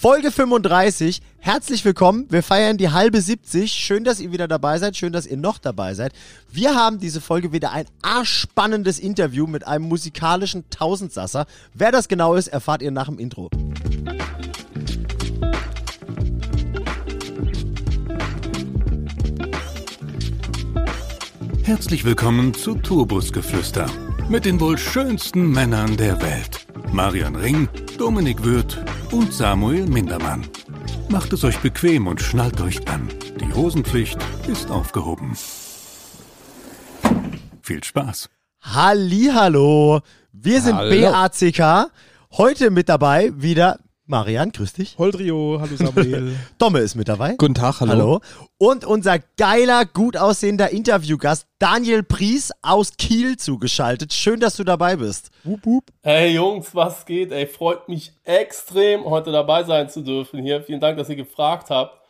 Folge 35. Herzlich willkommen. Wir feiern die halbe 70. Schön, dass ihr wieder dabei seid. Schön, dass ihr noch dabei seid. Wir haben diese Folge wieder ein arschspannendes Interview mit einem musikalischen Tausendsasser. Wer das genau ist, erfahrt ihr nach dem Intro. Herzlich willkommen zu Turbusgeflüster mit den wohl schönsten Männern der Welt. Marian Ring, Dominik Würth und Samuel Mindermann. Macht es euch bequem und schnallt euch an. Die Hosenpflicht ist aufgehoben. Viel Spaß. Hallihallo. Wir sind Hallo. BACK. Heute mit dabei wieder Marian, grüß dich. Holdrio, hallo Samuel. Domme ist mit dabei. Guten Tag, hallo. Hallo. Und unser geiler, gut aussehender Interviewgast Daniel Pries aus Kiel zugeschaltet. Schön, dass du dabei bist. Wup, wup. Hey Jungs, was geht? Ey, freut mich extrem, heute dabei sein zu dürfen hier. Vielen Dank, dass ihr gefragt habt.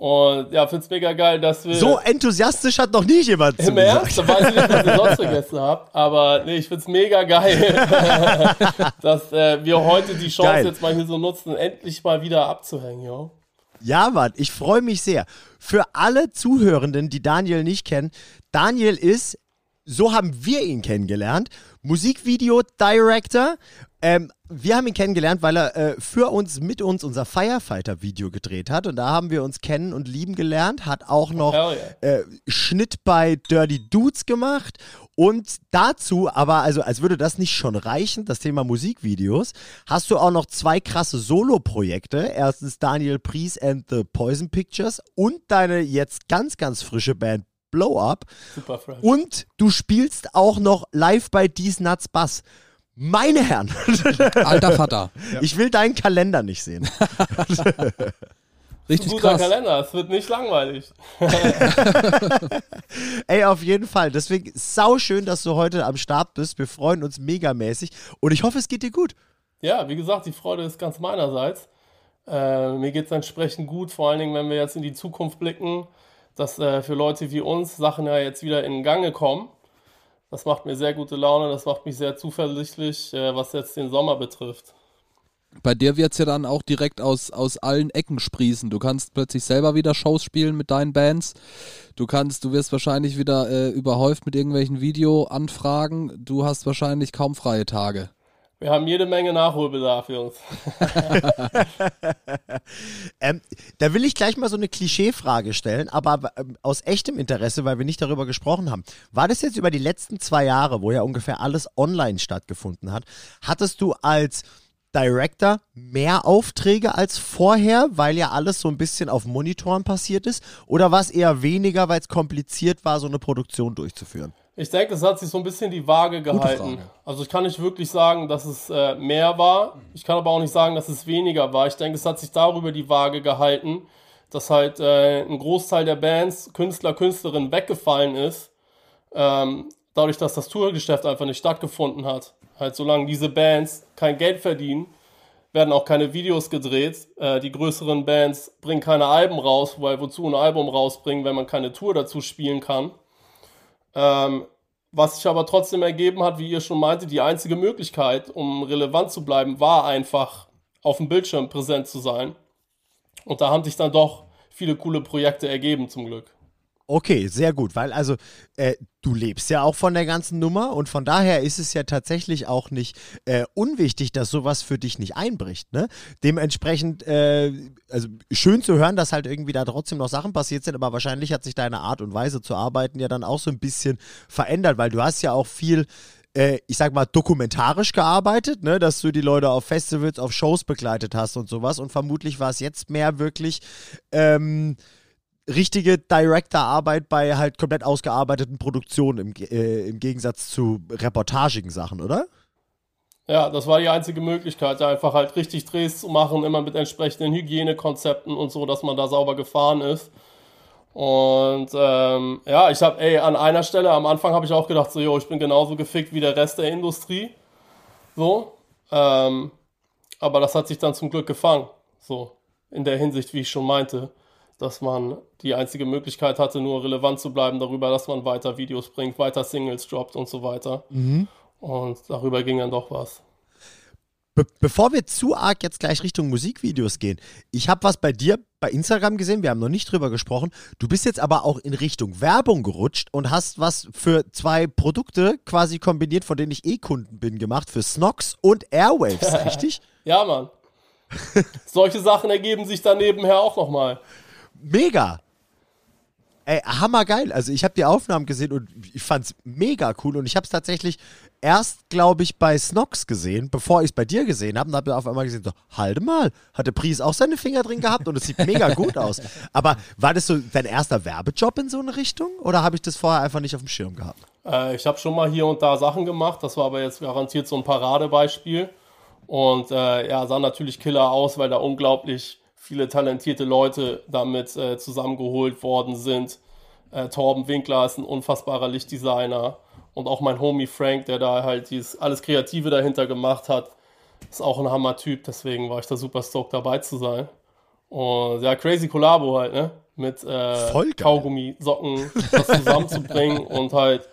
Und ja, find's mega geil, dass wir. So enthusiastisch hat noch nie jemand Im zugesagt. Ernst? Da weiß ich nicht, was ihr sonst vergessen habt. Aber nee, ich find's mega geil, dass äh, wir heute die Chance Geil. jetzt mal hier so nutzen, endlich mal wieder abzuhängen, jo. Ja, Mann, ich freue mich sehr. Für alle Zuhörenden, die Daniel nicht kennen, Daniel ist, so haben wir ihn kennengelernt, Musikvideo-Director. Ähm, wir haben ihn kennengelernt, weil er äh, für uns, mit uns unser Firefighter-Video gedreht hat. Und da haben wir uns kennen und lieben gelernt. Hat auch noch hell äh, Schnitt bei Dirty Dudes gemacht. Und dazu, aber also als würde das nicht schon reichen, das Thema Musikvideos, hast du auch noch zwei krasse Solo-Projekte. Erstens Daniel Pries and the Poison Pictures und deine jetzt ganz, ganz frische Band Blow Up. Super fresh. Und du spielst auch noch live bei These Nuts Bass. Meine Herren, Alter Vater. ich will deinen Kalender nicht sehen. Richtig Guter krass. Kalender, es wird nicht langweilig. Ey, auf jeden Fall. Deswegen sau schön, dass du heute am Start bist. Wir freuen uns megamäßig und ich hoffe, es geht dir gut. Ja, wie gesagt, die Freude ist ganz meinerseits. Äh, mir geht es entsprechend gut, vor allen Dingen, wenn wir jetzt in die Zukunft blicken, dass äh, für Leute wie uns Sachen ja jetzt wieder in Gange kommen. Das macht mir sehr gute Laune, das macht mich sehr zuversichtlich, äh, was jetzt den Sommer betrifft. Bei dir wird's ja dann auch direkt aus, aus allen Ecken sprießen. Du kannst plötzlich selber wieder Shows spielen mit deinen Bands. Du kannst, du wirst wahrscheinlich wieder äh, überhäuft mit irgendwelchen Videoanfragen. Du hast wahrscheinlich kaum freie Tage. Wir haben jede Menge Nachholbedarf, Jungs. Ähm, da will ich gleich mal so eine Klischeefrage stellen, aber ähm, aus echtem Interesse, weil wir nicht darüber gesprochen haben. War das jetzt über die letzten zwei Jahre, wo ja ungefähr alles online stattgefunden hat, hattest du als Director mehr Aufträge als vorher, weil ja alles so ein bisschen auf Monitoren passiert ist? Oder war es eher weniger, weil es kompliziert war, so eine Produktion durchzuführen? Ich denke, es hat sich so ein bisschen die Waage gehalten. Also ich kann nicht wirklich sagen, dass es äh, mehr war. Ich kann aber auch nicht sagen, dass es weniger war. Ich denke, es hat sich darüber die Waage gehalten, dass halt äh, ein Großteil der Bands, Künstler, Künstlerinnen weggefallen ist. Ähm, dadurch, dass das Tourgeschäft einfach nicht stattgefunden hat. Halt, solange diese Bands kein Geld verdienen, werden auch keine Videos gedreht. Äh, die größeren Bands bringen keine Alben raus, weil wozu ein Album rausbringen, wenn man keine Tour dazu spielen kann. Ähm, was sich aber trotzdem ergeben hat, wie ihr schon meinte, die einzige Möglichkeit, um relevant zu bleiben, war einfach auf dem Bildschirm präsent zu sein. Und da haben sich dann doch viele coole Projekte ergeben, zum Glück. Okay, sehr gut, weil also äh, du lebst ja auch von der ganzen Nummer und von daher ist es ja tatsächlich auch nicht äh, unwichtig, dass sowas für dich nicht einbricht. Ne? Dementsprechend, äh, also schön zu hören, dass halt irgendwie da trotzdem noch Sachen passiert sind, aber wahrscheinlich hat sich deine Art und Weise zu arbeiten ja dann auch so ein bisschen verändert, weil du hast ja auch viel äh, ich sag mal, dokumentarisch gearbeitet, ne, dass du die Leute auf Festivals, auf Shows begleitet hast und sowas. Und vermutlich war es jetzt mehr wirklich ähm, richtige Director-Arbeit bei halt komplett ausgearbeiteten Produktionen im, äh, im Gegensatz zu reportagigen Sachen, oder? Ja, das war die einzige Möglichkeit, einfach halt richtig Drehs zu machen, immer mit entsprechenden Hygienekonzepten und so, dass man da sauber gefahren ist. Und ähm, ja, ich habe, ey, an einer Stelle am Anfang habe ich auch gedacht, so, jo, ich bin genauso gefickt wie der Rest der Industrie. So. Ähm, aber das hat sich dann zum Glück gefangen. So. In der Hinsicht, wie ich schon meinte, dass man die einzige Möglichkeit hatte, nur relevant zu bleiben darüber, dass man weiter Videos bringt, weiter Singles droppt und so weiter. Und darüber ging dann doch was. Be bevor wir zu arg jetzt gleich Richtung Musikvideos gehen, ich habe was bei dir bei Instagram gesehen, wir haben noch nicht drüber gesprochen. Du bist jetzt aber auch in Richtung Werbung gerutscht und hast was für zwei Produkte quasi kombiniert, von denen ich eh Kunden bin, gemacht, für Snox und Airwaves, richtig? ja, Mann. Solche Sachen ergeben sich dann nebenher auch nochmal. Mega. Ey, hammergeil. Also ich habe die Aufnahmen gesehen und ich fand's mega cool und ich habe es tatsächlich erst, glaube ich, bei Snox gesehen, bevor ich es bei dir gesehen habe und habe auf einmal gesehen, so, halte mal, hatte Pries auch seine Finger drin gehabt und es sieht mega gut aus. Aber war das so dein erster Werbejob in so eine Richtung oder habe ich das vorher einfach nicht auf dem Schirm gehabt? Äh, ich habe schon mal hier und da Sachen gemacht, das war aber jetzt garantiert so ein Paradebeispiel und äh, ja, sah natürlich killer aus, weil da unglaublich viele talentierte Leute damit äh, zusammengeholt worden sind. Äh, Torben Winkler ist ein unfassbarer Lichtdesigner und auch mein Homie Frank, der da halt dieses alles Kreative dahinter gemacht hat, ist auch ein Hammer-Typ. Deswegen war ich da super stoked dabei zu sein. Und ja, crazy Kollabo halt, ne? Mit äh, Kaugummi, Socken, das zusammenzubringen und halt,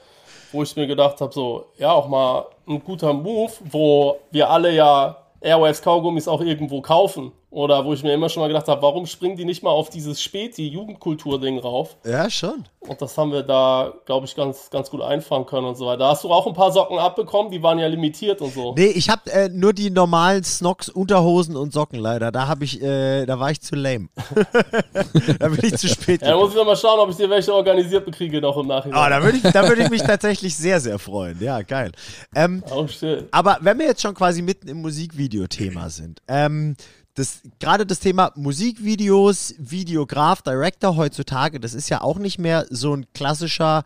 wo ich mir gedacht habe, so, ja, auch mal ein guter Move, wo wir alle ja Airwaves Kaugummis auch irgendwo kaufen. Oder wo ich mir immer schon mal gedacht habe, warum springen die nicht mal auf dieses Späti-Jugendkultur-Ding rauf? Ja, schon. Und das haben wir da, glaube ich, ganz, ganz gut einfangen können und so weiter. Da hast du auch ein paar Socken abbekommen, die waren ja limitiert und so. Nee, ich habe äh, nur die normalen Snocks, Unterhosen und Socken leider. Da habe ich, äh, da war ich zu lame. da bin ich zu spät. ja, da muss ich noch mal schauen, ob ich dir welche organisiert bekriege noch im Nachhinein. Ah, da würde ich, würd ich mich tatsächlich sehr, sehr freuen. Ja, geil. Ähm, oh, shit. Aber wenn wir jetzt schon quasi mitten im Musikvideo-Thema sind, ähm, das, gerade das Thema Musikvideos, Videograf, Director heutzutage, das ist ja auch nicht mehr so ein klassischer,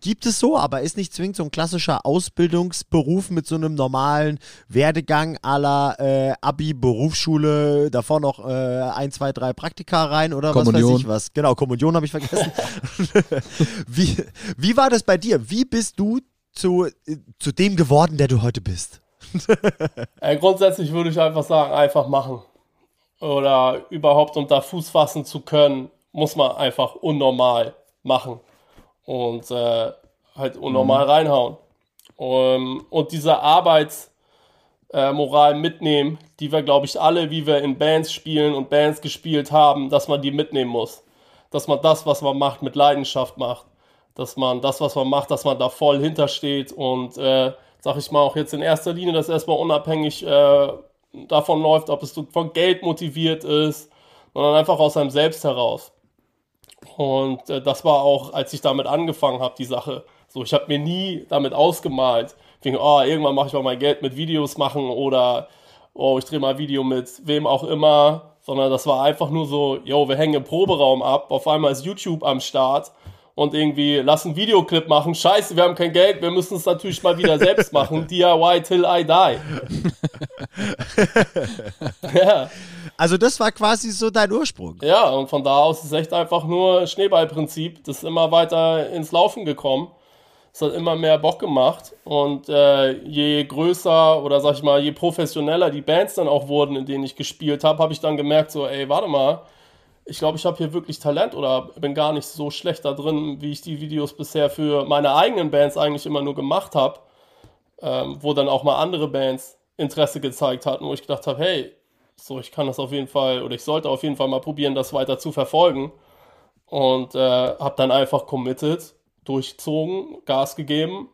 gibt es so, aber ist nicht zwingend so ein klassischer Ausbildungsberuf mit so einem normalen Werdegang aller äh, Abi, Berufsschule, davor noch äh, ein, zwei, drei Praktika rein oder Kommunion. was weiß ich was. Genau, Kommunion habe ich vergessen. wie, wie war das bei dir? Wie bist du zu, zu dem geworden, der du heute bist? äh, grundsätzlich würde ich einfach sagen, einfach machen oder überhaupt unter Fuß fassen zu können, muss man einfach unnormal machen und äh, halt unnormal mhm. reinhauen. Um, und diese Arbeitsmoral äh, mitnehmen, die wir, glaube ich, alle, wie wir in Bands spielen und Bands gespielt haben, dass man die mitnehmen muss. Dass man das, was man macht, mit Leidenschaft macht. Dass man das, was man macht, dass man da voll hintersteht und, äh, sag ich mal, auch jetzt in erster Linie das erstmal unabhängig äh, davon läuft, ob es von Geld motiviert ist, sondern einfach aus seinem Selbst heraus. Und äh, das war auch, als ich damit angefangen habe, die Sache. So, ich habe mir nie damit ausgemalt, wegen, oh, irgendwann mache ich mal mein Geld mit Videos machen oder oh, ich drehe mal ein Video mit wem auch immer, sondern das war einfach nur so, yo, wir hängen im Proberaum ab, auf einmal ist YouTube am Start und irgendwie lass einen Videoclip machen. Scheiße, wir haben kein Geld, wir müssen es natürlich mal wieder selbst machen. DIY till I die. ja. Also das war quasi so dein Ursprung. Ja, und von da aus ist echt einfach nur Schneeballprinzip. Das ist immer weiter ins Laufen gekommen. Es hat immer mehr Bock gemacht. Und äh, je größer oder sag ich mal, je professioneller die Bands dann auch wurden, in denen ich gespielt habe, habe ich dann gemerkt, so, ey, warte mal, ich glaube, ich habe hier wirklich Talent oder bin gar nicht so schlecht da drin, wie ich die Videos bisher für meine eigenen Bands eigentlich immer nur gemacht habe, ähm, wo dann auch mal andere Bands Interesse gezeigt hatten, wo ich gedacht habe, hey, so ich kann das auf jeden Fall oder ich sollte auf jeden Fall mal probieren, das weiter zu verfolgen und äh, habe dann einfach committed, durchzogen, Gas gegeben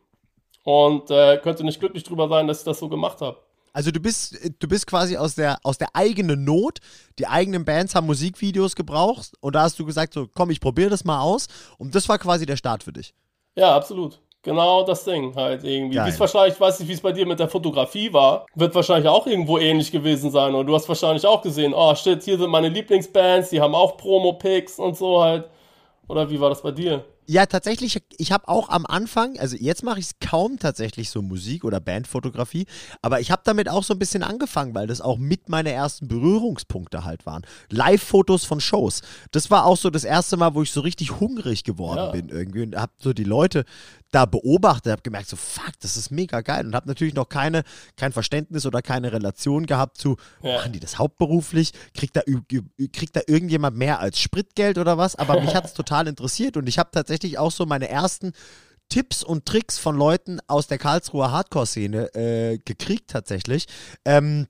und äh, könnte nicht glücklich drüber sein, dass ich das so gemacht habe. Also du bist, du bist quasi aus der, aus der eigenen Not. Die eigenen Bands haben Musikvideos gebraucht und da hast du gesagt, so komm, ich probiere das mal aus. Und das war quasi der Start für dich. Ja, absolut. Genau das Ding halt irgendwie. Wie es wahrscheinlich, ich weiß nicht, wie es bei dir mit der Fotografie war, wird wahrscheinlich auch irgendwo ähnlich gewesen sein. Und du hast wahrscheinlich auch gesehen, oh shit, hier sind meine Lieblingsbands, die haben auch Promo-Picks und so halt. Oder wie war das bei dir? Ja, tatsächlich, ich habe auch am Anfang, also jetzt mache ich es kaum tatsächlich so Musik- oder Bandfotografie, aber ich habe damit auch so ein bisschen angefangen, weil das auch mit meine ersten Berührungspunkte halt waren. Live-Fotos von Shows. Das war auch so das erste Mal, wo ich so richtig hungrig geworden ja. bin irgendwie und habe so die Leute da beobachtet, habe gemerkt, so fuck, das ist mega geil und habe natürlich noch keine, kein Verständnis oder keine Relation gehabt zu, ja. machen die das hauptberuflich, kriegt da, kriegt da irgendjemand mehr als Spritgeld oder was, aber mich hat es total interessiert und ich habe tatsächlich auch so meine ersten Tipps und Tricks von Leuten aus der Karlsruher Hardcore-Szene äh, gekriegt tatsächlich. Ähm,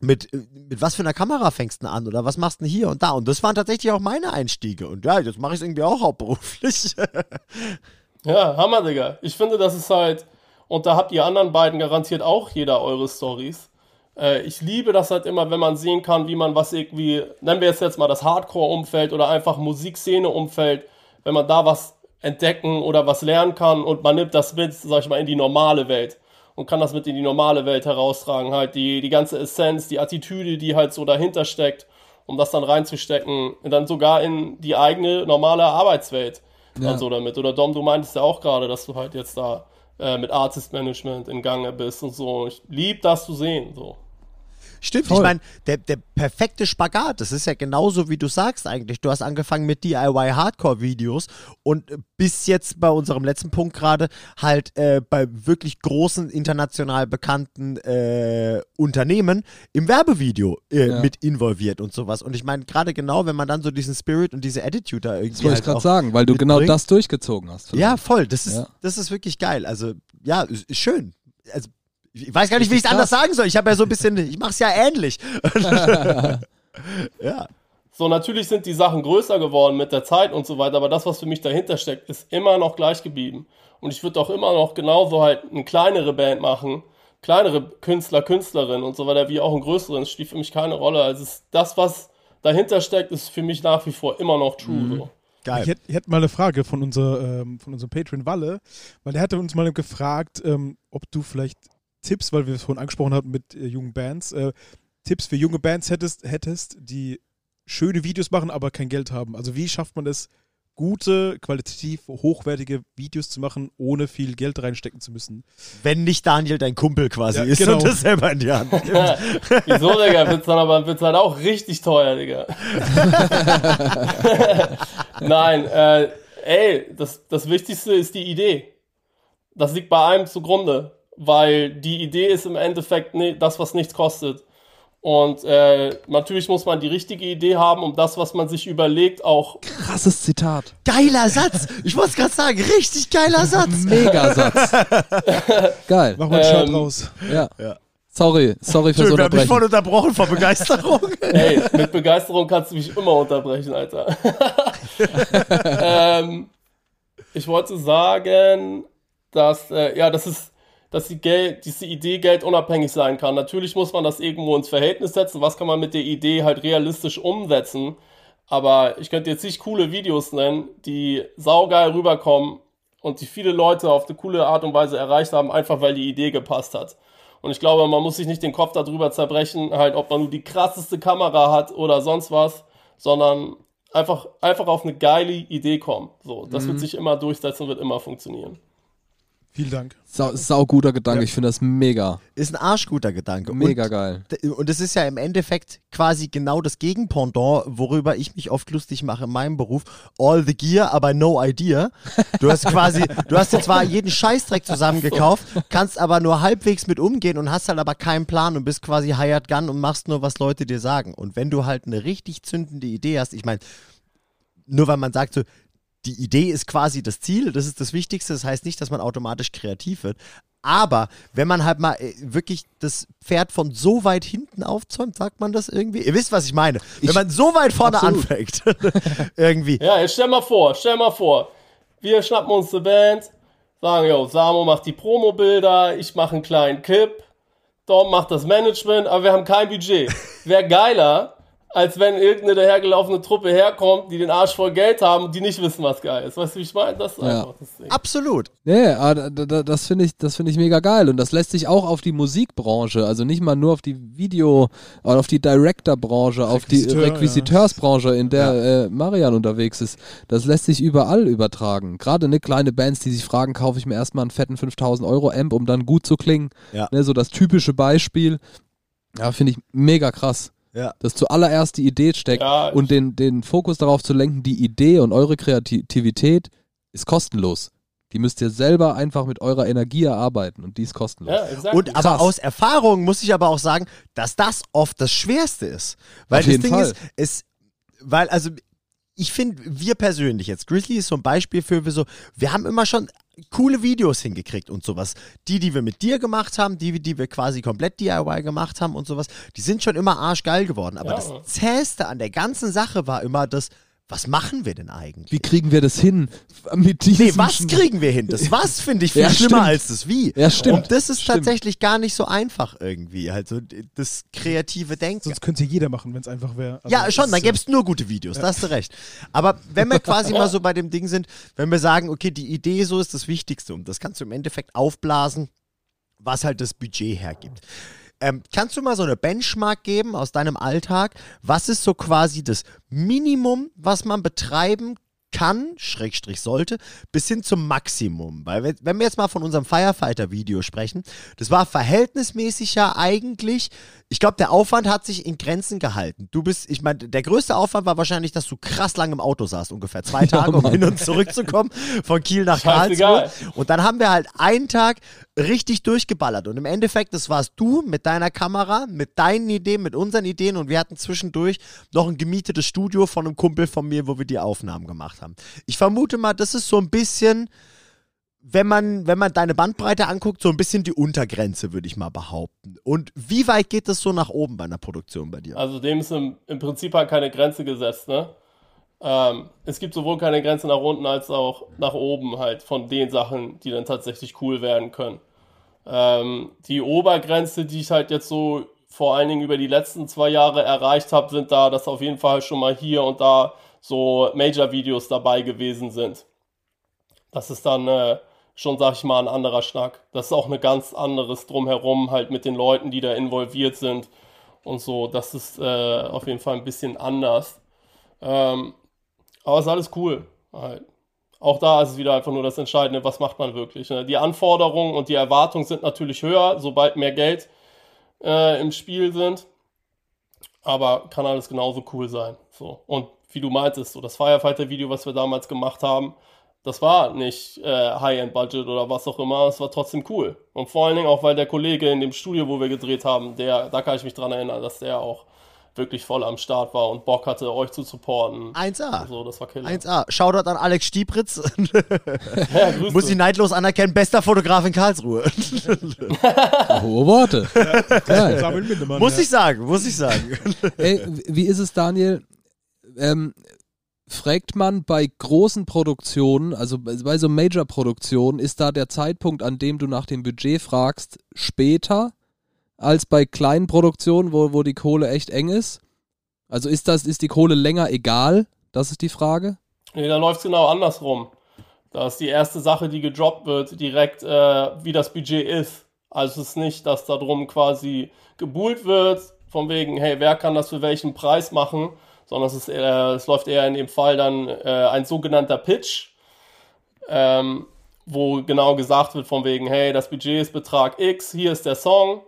mit, mit was für einer Kamera fängst du an oder was machst du denn hier und da? Und das waren tatsächlich auch meine Einstiege. Und ja, jetzt mache ich es irgendwie auch hauptberuflich. Ja, Hammer, Digga. Ich finde, das ist halt, und da habt ihr anderen beiden garantiert auch jeder eure Stories. Äh, ich liebe das halt immer, wenn man sehen kann, wie man was irgendwie, nennen wir jetzt jetzt mal das Hardcore-Umfeld oder einfach Musikszene-Umfeld, wenn man da was entdecken oder was lernen kann und man nimmt das mit, sag ich mal, in die normale Welt und kann das mit in die normale Welt heraustragen. Halt die, die ganze Essenz, die Attitüde, die halt so dahinter steckt, um das dann reinzustecken, und dann sogar in die eigene normale Arbeitswelt Ja. und so damit. Oder Dom, du meintest ja auch gerade, dass du halt jetzt da äh, mit Artist Management in Gange bist und so. Ich lieb das zu sehen. So. Stimmt, Voll. ich meine, der, der perfekte Spagat, das ist ja genauso, wie du sagst eigentlich. Du hast angefangen mit DIY-Hardcore-Videos und bis jetzt bei unserem letzten Punkt gerade halt äh, bei wirklich großen, international bekannten äh, Unternehmen im Werbevideo äh, Ja. mit involviert und sowas. Und ich meine, gerade genau, wenn man dann so diesen Spirit und diese Attitude da irgendwie Das wollte ich halt gerade auch sagen, weil du genau das durchgezogen hast. Ja, voll. Das ist, Ja. das ist wirklich geil. Also, ja, ist schön. Also, ich weiß gar nicht, wie ich es anders sagen soll. Ich habe ja so ein bisschen, ich mache es ja ähnlich. ja. So, natürlich sind die Sachen größer geworden mit der Zeit und so weiter, aber das, was für mich dahinter steckt, ist immer noch gleich geblieben. Und ich würde auch immer noch genauso halt eine kleinere Band machen, kleinere Künstler, Künstlerinnen und so weiter, wie auch ein größeren. Es spielt für mich keine Rolle. Also es ist das, was dahinter steckt, ist für mich nach wie vor immer noch true. So. Geil. Ich hätte ich hätt mal eine Frage von, unser, ähm, von unserem Patron Walle, weil der hatte uns mal gefragt, ähm, ob du vielleicht Tipps, weil wir es vorhin angesprochen hatten mit äh, jungen Bands, äh, Tipps für junge Bands hättest, hättest, die schöne Videos machen, aber kein Geld haben. Also wie schafft man es, gute, qualitativ hochwertige Videos zu machen, ohne viel Geld reinstecken zu müssen? Wenn nicht Daniel dein Kumpel quasi Ja, ist genau. und das selber in die Hand nimmt. Wieso, Digga? Wird's dann aber wird's halt auch richtig teuer, Digga. Nein, äh, ey, das, das Wichtigste ist die Idee. Das liegt bei einem zugrunde, weil die Idee ist im Endeffekt ne, das, was nichts kostet. Und äh, natürlich muss man die richtige Idee haben, um das, was man sich überlegt, auch Krasses Zitat. Geiler Satz. Ich es gerade sagen. Richtig geiler Satz. Megasatz. Geil. Mach mal einen Shirt Ähm, raus. Ja. Sorry, sorry fürs Schön, wir haben mich Unterbrechen. voll unterbrochen vor Begeisterung. Ey, mit Begeisterung kannst du mich immer unterbrechen, Alter. ähm, ich wollte sagen, dass, äh, ja, das ist, dass die Geld, diese Idee geldunabhängig sein kann. Natürlich muss man das irgendwo ins Verhältnis setzen. Was kann man mit der Idee halt realistisch umsetzen? Aber ich könnte jetzt nicht coole Videos nennen, die saugeil rüberkommen und die viele Leute auf eine coole Art und Weise erreicht haben, einfach weil die Idee gepasst hat. Und ich glaube, man muss sich nicht den Kopf darüber zerbrechen, halt, ob man nur die krasseste Kamera hat oder sonst was, sondern einfach, einfach auf eine geile Idee kommen. So, das wird sich immer durchsetzen und wird immer funktionieren. Vielen Dank. Sau, sau guter Gedanke, Ja. ich finde das mega. Ist ein arschguter Gedanke. Mega und, geil. Und es ist ja im Endeffekt quasi genau das Gegenpendant, worüber ich mich oft lustig mache in meinem Beruf. All the gear, aber no idea. Du hast quasi, du hast dir zwar jeden Scheißdreck zusammengekauft, kannst aber nur halbwegs mit umgehen und hast halt aber keinen Plan und bist quasi hired gun und machst nur, was Leute dir sagen. Und wenn du halt eine richtig zündende Idee hast, ich meine, nur weil man sagt so, die Idee ist quasi das Ziel, das ist das Wichtigste, das heißt nicht, dass man automatisch kreativ wird. Aber wenn man halt mal äh, wirklich das Pferd von so weit hinten aufzäumt, sagt man das irgendwie? Ihr wisst, was ich meine. wenn Ich- man so weit vorne Absolut. anfängt, irgendwie. Ja, jetzt stell mal vor, stell mal vor, wir schnappen uns eine Band, sagen, yo, Samo macht die Promo-Bilder, ich mache einen kleinen Clip, Dom macht das Management, aber wir haben kein Budget. Wäre geiler, als wenn irgendeine dahergelaufene Truppe herkommt, die den Arsch voll Geld haben und die nicht wissen, was geil ist. Weißt du, wie ich meine? Das ist Ja. einfach das Ding. Absolut. Nee, da- das finde ich, das finde ich mega geil. Und das lässt sich auch auf die Musikbranche, also nicht mal nur auf die Video, oder auf die Director-Branche, auf die Requisiteur, ja. Requisiteursbranche, in der äh, Marian unterwegs ist. Das lässt sich überall übertragen. Gerade eine kleine Bands, die sich fragen, kaufe ich mir erstmal einen fetten 5000 Euro Amp, um dann gut zu klingen. Ja. Ne, so das typische Beispiel. Ja, finde ich mega krass. Ja. Dass zuallererst die Idee steckt Ja, und den, den Fokus darauf zu lenken, die Idee und eure Kreativität ist kostenlos. Die müsst ihr selber einfach mit eurer Energie erarbeiten und die ist kostenlos. Ja, exakt. Und aber Krass. aus Erfahrung muss ich aber auch sagen, dass das oft das Schwerste ist. Weil Auf das jeden Ding Fall. ist, es, weil, also, ich finde, wir persönlich jetzt, Grizzly ist so ein Beispiel für wir so, wir haben immer schon coole Videos hingekriegt und sowas. Die, die wir mit dir gemacht haben, die, die wir quasi komplett DIY gemacht haben und sowas, die sind schon immer arschgeil geworden. Aber Ja. das Zähste an der ganzen Sache war immer das, was machen wir denn eigentlich? Wie kriegen wir das hin? Mit diesem Nee, was kriegen wir hin? Das was finde ich viel Ja, schlimmer stimmt. als das wie. Ja, stimmt. Und das ist Stimmt. tatsächlich gar nicht so einfach irgendwie. Also das kreative Denken. Sonst könnte jeder machen, wenn es einfach wäre. Also Ja, schon, dann gäbe es nur gute Videos, da hast du recht. Aber wenn wir quasi mal so bei dem Ding sind, wenn wir sagen, okay, die Idee so ist das Wichtigste und das kannst du im Endeffekt aufblasen, was halt das Budget hergibt. Ähm, kannst du mal so eine Benchmark geben aus deinem Alltag? Was ist so quasi das Minimum, was man betreiben kann, Schrägstrich sollte, bis hin zum Maximum? Weil wenn- wenn wir jetzt mal von unserem Firefighter-Video sprechen, das war verhältnismäßig ja eigentlich, ich glaube, der Aufwand hat sich in Grenzen gehalten. Du bist, ich meine, der größte Aufwand war wahrscheinlich, dass du krass lang im Auto saßt, ungefähr zwei Tage, um Mann. hin und zurück zu kommen, von Kiel nach. Karlsruhe. Und dann haben wir halt einen Tag richtig durchgeballert. Und im Endeffekt, das warst du mit deiner Kamera, mit deinen Ideen, mit unseren Ideen. Und wir hatten zwischendurch noch ein gemietetes Studio von einem Kumpel von mir, wo wir die Aufnahmen gemacht haben. Ich vermute mal, das ist so ein bisschen, wenn man, wenn man deine Bandbreite anguckt, so ein bisschen die Untergrenze, würde ich mal behaupten. Und wie weit geht das so nach oben bei einer Produktion bei dir? Also dem ist im, im Prinzip halt keine Grenze gesetzt, ne? Ähm, es gibt sowohl keine Grenze nach unten als auch nach oben halt von den Sachen, die dann tatsächlich cool werden können. Ähm, die Obergrenze, die ich halt jetzt so vor allen Dingen über die letzten zwei Jahre erreicht habe, sind da, dass auf jeden Fall schon mal hier und da so Major-Videos dabei gewesen sind. Das ist dann äh, schon, sag ich mal, ein anderer Schnack. Das ist auch ein ganz anderes Drumherum halt mit den Leuten, die da involviert sind und so. Das ist äh, auf jeden Fall ein bisschen anders. Ähm, aber ist alles cool. Halt. Auch da ist es wieder einfach nur das Entscheidende, was macht man wirklich. Ne? Die Anforderungen und die Erwartungen sind natürlich höher, sobald mehr Geld äh, im Spiel sind. Aber kann alles genauso cool sein. So. Und wie du meintest, so das Firefighter-Video, was wir damals gemacht haben, das war nicht äh, High-End-Budget oder was auch immer, es war trotzdem cool. Und vor allen Dingen auch, weil der Kollege in dem Studio, wo wir gedreht haben, der, da kann ich mich dran erinnern, dass der auch wirklich voll am Start war und Bock hatte, euch zu supporten. 1A. So, das war Killer. 1A. Shoutout an Alex Stiepritz. Ja. Muss ich neidlos anerkennen, bester Fotograf in Karlsruhe. Hohe Worte. Samuel Mindemann. muss ja. ich sagen, muss ich sagen. Ey, wie ist es, Daniel? Ähm, fragt man bei großen Produktionen, also bei bei so Major-Produktionen, ist da der Zeitpunkt, an dem du nach dem Budget fragst, später als bei kleinen Produktionen, wo, wo die Kohle echt eng ist? Also ist das, ist die Kohle länger egal? Das ist die Frage. Nee, da läuft es genau andersrum. Da ist die erste Sache, die gedroppt wird, direkt, äh, wie das Budget ist. Also es ist nicht, dass da drum quasi gebuhlt wird, von wegen, hey, wer kann das für welchen Preis machen, sondern es, ist eher, es läuft eher in dem Fall dann äh, ein sogenannter Pitch, ähm, wo genau gesagt wird, von wegen, hey, das Budget ist Betrag X, hier ist der Song.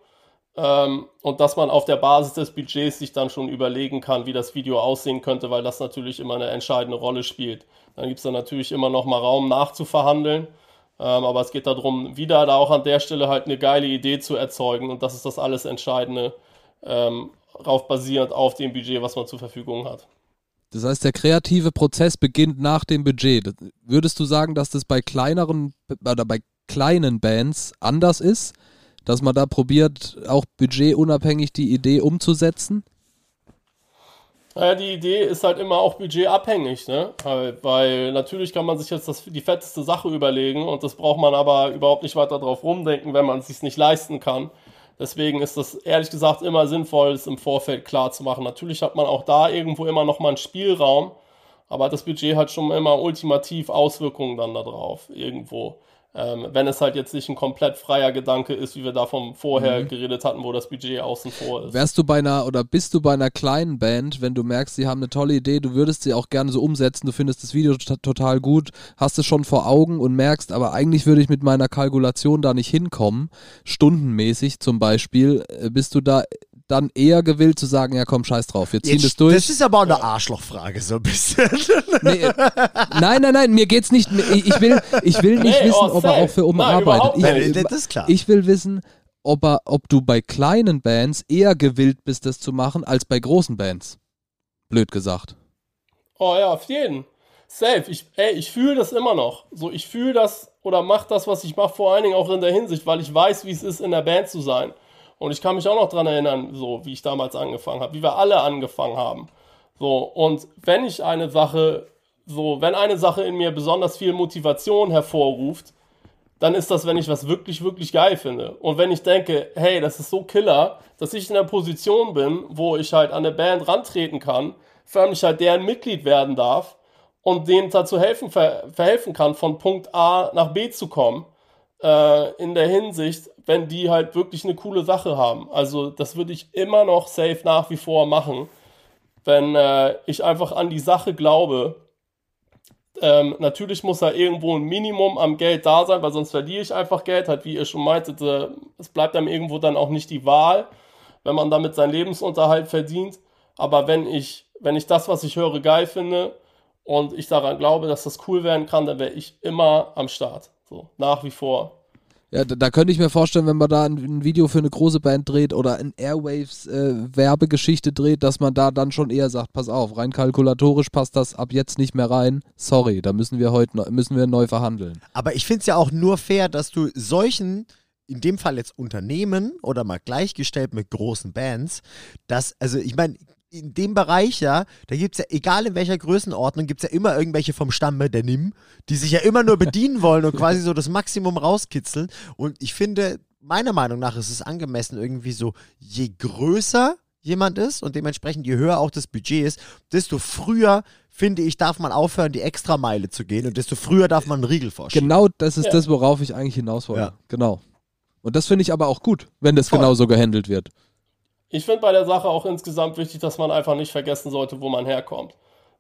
Ähm, und dass man auf der Basis des Budgets sich dann schon überlegen kann, wie das Video aussehen könnte, weil das natürlich immer eine entscheidende Rolle spielt. Dann gibt es dann natürlich immer noch mal Raum nachzuverhandeln. Ähm, aber es geht darum, wieder da auch an der Stelle halt eine geile Idee zu erzeugen. Und das ist das alles Entscheidende, ähm, rauf basierend auf dem Budget, was man zur Verfügung hat. Das heißt, der kreative Prozess beginnt nach dem Budget. Würdest du sagen, dass das bei kleineren oder bei kleinen Bands anders ist? Dass man da probiert, auch budgetunabhängig die Idee umzusetzen? Naja, die Idee ist halt immer auch budgetabhängig, ne? Weil natürlich kann man sich jetzt das, die fetteste Sache überlegen und das braucht man aber überhaupt nicht weiter drauf rumdenken, wenn man es sich nicht leisten kann. Deswegen ist das ehrlich gesagt immer sinnvoll, es im Vorfeld klar zu machen. Natürlich hat man auch da irgendwo immer noch mal einen Spielraum, aber das Budget hat schon immer ultimativ Auswirkungen dann darauf, irgendwo. Ähm, wenn es halt jetzt nicht ein komplett freier Gedanke ist, wie wir davon vorher geredet hatten, wo das Budget außen vor ist. Wärst du bei einer oder bist du bei einer kleinen Band, wenn du merkst, sie haben eine tolle Idee, du würdest sie auch gerne so umsetzen, du findest das Video tot- total gut, hast es schon vor Augen und merkst, aber eigentlich würde ich mit meiner Kalkulation da nicht hinkommen, stundenmäßig zum Beispiel, äh, bist du da dann eher gewillt zu sagen, ja komm, scheiß drauf, wir ziehen Jetzt, das durch. Das ist aber auch eine Arschlochfrage, so ein bisschen. Nee, äh, nein, nein, nein, mir geht's nicht. Ich ich will, ich will nicht Nee, wissen, oh, ob er auch für oben Nein, arbeitet. Ich. Nein, das ist klar. ich will wissen, ob, er, ob du bei kleinen Bands eher gewillt bist, das zu machen, als bei großen Bands. Blöd gesagt. Oh ja, auf jeden. Safe. Ich, ey, ich fühle das immer noch. So, ich fühle das oder mache das, was ich mache, vor allen Dingen auch in der Hinsicht, weil ich weiß, wie es ist, in der Band zu sein. Und ich kann mich auch noch dran erinnern, so wie ich damals angefangen habe, wie wir alle angefangen haben. So, und wenn ich eine Sache, so, wenn eine Sache in mir besonders viel Motivation hervorruft, dann ist das, wenn ich was wirklich, wirklich geil finde. Und wenn ich denke, hey, das ist so killer, dass ich in der Position bin, wo ich halt an der Band rantreten kann, förmlich halt deren Mitglied werden darf und denen dazu helfen, ver verhelfen kann, von Punkt A nach B zu kommen, äh, in der Hinsicht, wenn die halt wirklich eine coole Sache haben. Also das würde ich immer noch safe nach wie vor machen, wenn äh, ich einfach an die Sache glaube ähm, natürlich muss da irgendwo ein Minimum am Geld da sein, weil sonst verliere ich einfach Geld. Halt, wie ihr schon meintet, äh, es bleibt einem irgendwo dann auch nicht die Wahl, wenn man damit seinen Lebensunterhalt verdient. Aber wenn ich, wenn ich das, was ich höre, geil finde und ich daran glaube, dass das cool werden kann, dann wäre ich immer am Start. So, nach wie vor. Ja, da, da, könnte ich mir vorstellen, wenn man da ein, ein, Video für eine große Band dreht oder ein Airwaves äh, dreht, dass man da dann schon eher sagt, pass auf, rein kalkulatorisch passt das ab jetzt nicht mehr rein. Sorry, da müssen wir heute müssen wir neu verhandeln. Aber ich finde es ja auch nur fair, dass du solchen in dem Fall jetzt Unternehmen oder mal gleichgestellt mit großen Bands, dass, also ich meine, in dem Bereich, ja, da gibt es ja, egal in welcher Größenordnung, gibt es ja immer irgendwelche vom Stamme der Nimm, die sich ja immer nur bedienen wollen und quasi so das Maximum rauskitzeln. Und ich finde, meiner Meinung nach ist es angemessen irgendwie so, je größer jemand ist und dementsprechend je höher auch das Budget ist, desto früher, finde ich, darf man aufhören, die Extrameile zu gehen und desto früher darf man einen Riegel vorschieben. Genau das ist ja. das, worauf ich eigentlich hinaus wollte. Ja. Genau. Und das finde ich aber auch gut, wenn das Voll. genauso gehandelt wird. Ich finde bei der Sache auch insgesamt wichtig, dass man einfach nicht vergessen sollte, wo man herkommt.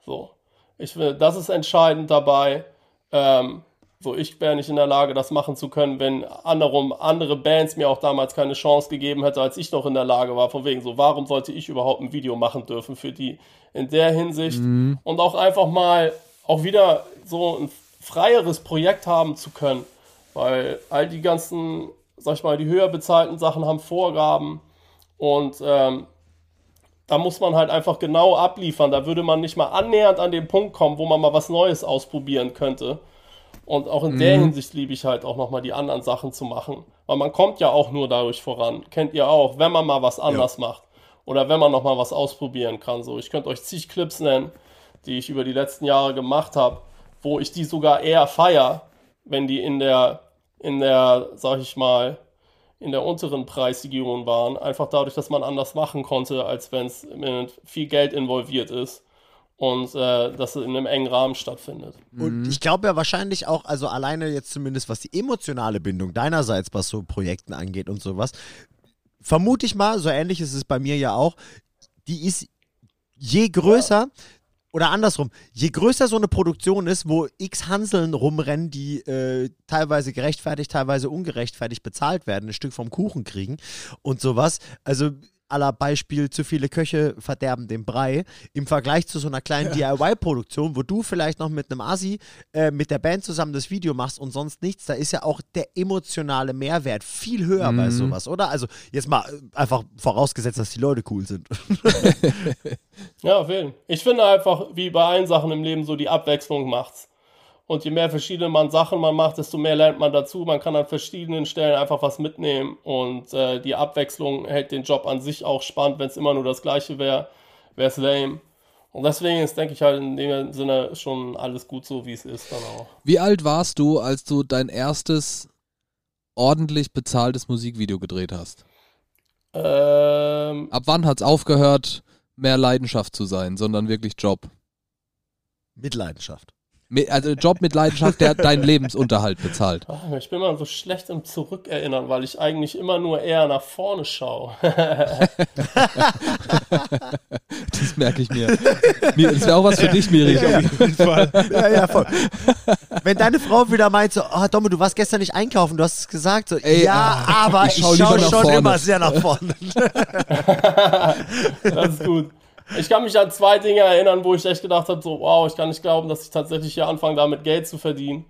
So. Ich finde, das ist entscheidend dabei. Ähm, so, ich wäre nicht in der Lage, das machen zu können, wenn anderem, andere Bands mir auch damals keine Chance gegeben hätte, als ich noch in der Lage war. Von wegen so, warum sollte ich überhaupt ein Video machen dürfen für die in der Hinsicht? Mhm. Und auch einfach mal auch wieder so ein freieres Projekt haben zu können. Weil all die ganzen, sag ich mal, die höher bezahlten Sachen haben Vorgaben und ähm, da muss man halt einfach genau abliefern. Da würde man nicht mal annähernd an den Punkt kommen, wo man mal was Neues ausprobieren könnte. Und auch in mhm. der Hinsicht liebe ich halt auch nochmal die anderen Sachen zu machen. Weil man kommt ja auch nur dadurch voran. Kennt ihr auch, wenn man mal was anders ja. macht. Oder wenn man nochmal was ausprobieren kann. So, ich könnte euch zig Clips nennen, die ich über die letzten Jahre gemacht habe, wo ich die sogar eher feier, wenn die in der, in der, sag ich mal, in der unteren Preisregion waren. Einfach dadurch, dass man anders machen konnte, als wenn es viel Geld involviert ist und äh, dass es in einem engen Rahmen stattfindet. Und mhm. ich glaube ja wahrscheinlich auch, also alleine jetzt zumindest was die emotionale Bindung deinerseits, was so Projekten angeht und sowas, vermute ich mal, so ähnlich ist es bei mir ja auch, die ist je größer, ja oder andersrum, je größer so eine Produktion ist, wo x Hanseln rumrennen, die äh, teilweise gerechtfertigt, teilweise ungerechtfertigt bezahlt werden, ein Stück vom Kuchen kriegen und sowas. Also aller Beispiel, zu viele Köche verderben den Brei, im Vergleich zu so einer kleinen ja. DIY-Produktion, wo du vielleicht noch mit einem Asi äh, mit der Band zusammen das Video machst und sonst nichts, da ist ja auch der emotionale Mehrwert viel höher mhm. bei sowas, oder? Also jetzt mal äh, einfach vorausgesetzt, dass die Leute cool sind. ja, auf jeden Fall. Ich finde einfach, wie bei allen Sachen im Leben, so die Abwechslung macht's. Und je mehr verschiedene man Sachen man macht, desto mehr lernt man dazu. Man kann an verschiedenen Stellen einfach was mitnehmen. Und äh, die Abwechslung hält den Job an sich auch spannend. Wenn es immer nur das Gleiche wäre, wäre es lame. Und deswegen ist, denke ich, halt in dem Sinne schon alles gut so, wie es ist dann auch. Wie alt warst du, als du dein erstes ordentlich bezahltes Musikvideo gedreht hast? Ähm, Ab wann hat es aufgehört, mehr Leidenschaft zu sein, sondern wirklich Job? Mit Leidenschaft. Also Job mit Leidenschaft, der deinen Lebensunterhalt bezahlt. Ich bin mal so schlecht im Zurückerinnern, weil ich eigentlich immer nur eher nach vorne schaue. das merke ich mir. Das wäre auch was für dich, Miri. Ja. Ja, ja, voll. Wenn deine Frau wieder meint, so, oh, Domme, du warst gestern nicht einkaufen, du hast es gesagt, so, Ey, ja, ah, aber ich schaue schau schon vorne. immer sehr nach vorne. das ist gut. Ich kann mich an zwei Dinge erinnern, wo ich echt gedacht habe, so, wow, ich kann nicht glauben, dass ich tatsächlich hier anfange, damit Geld zu verdienen.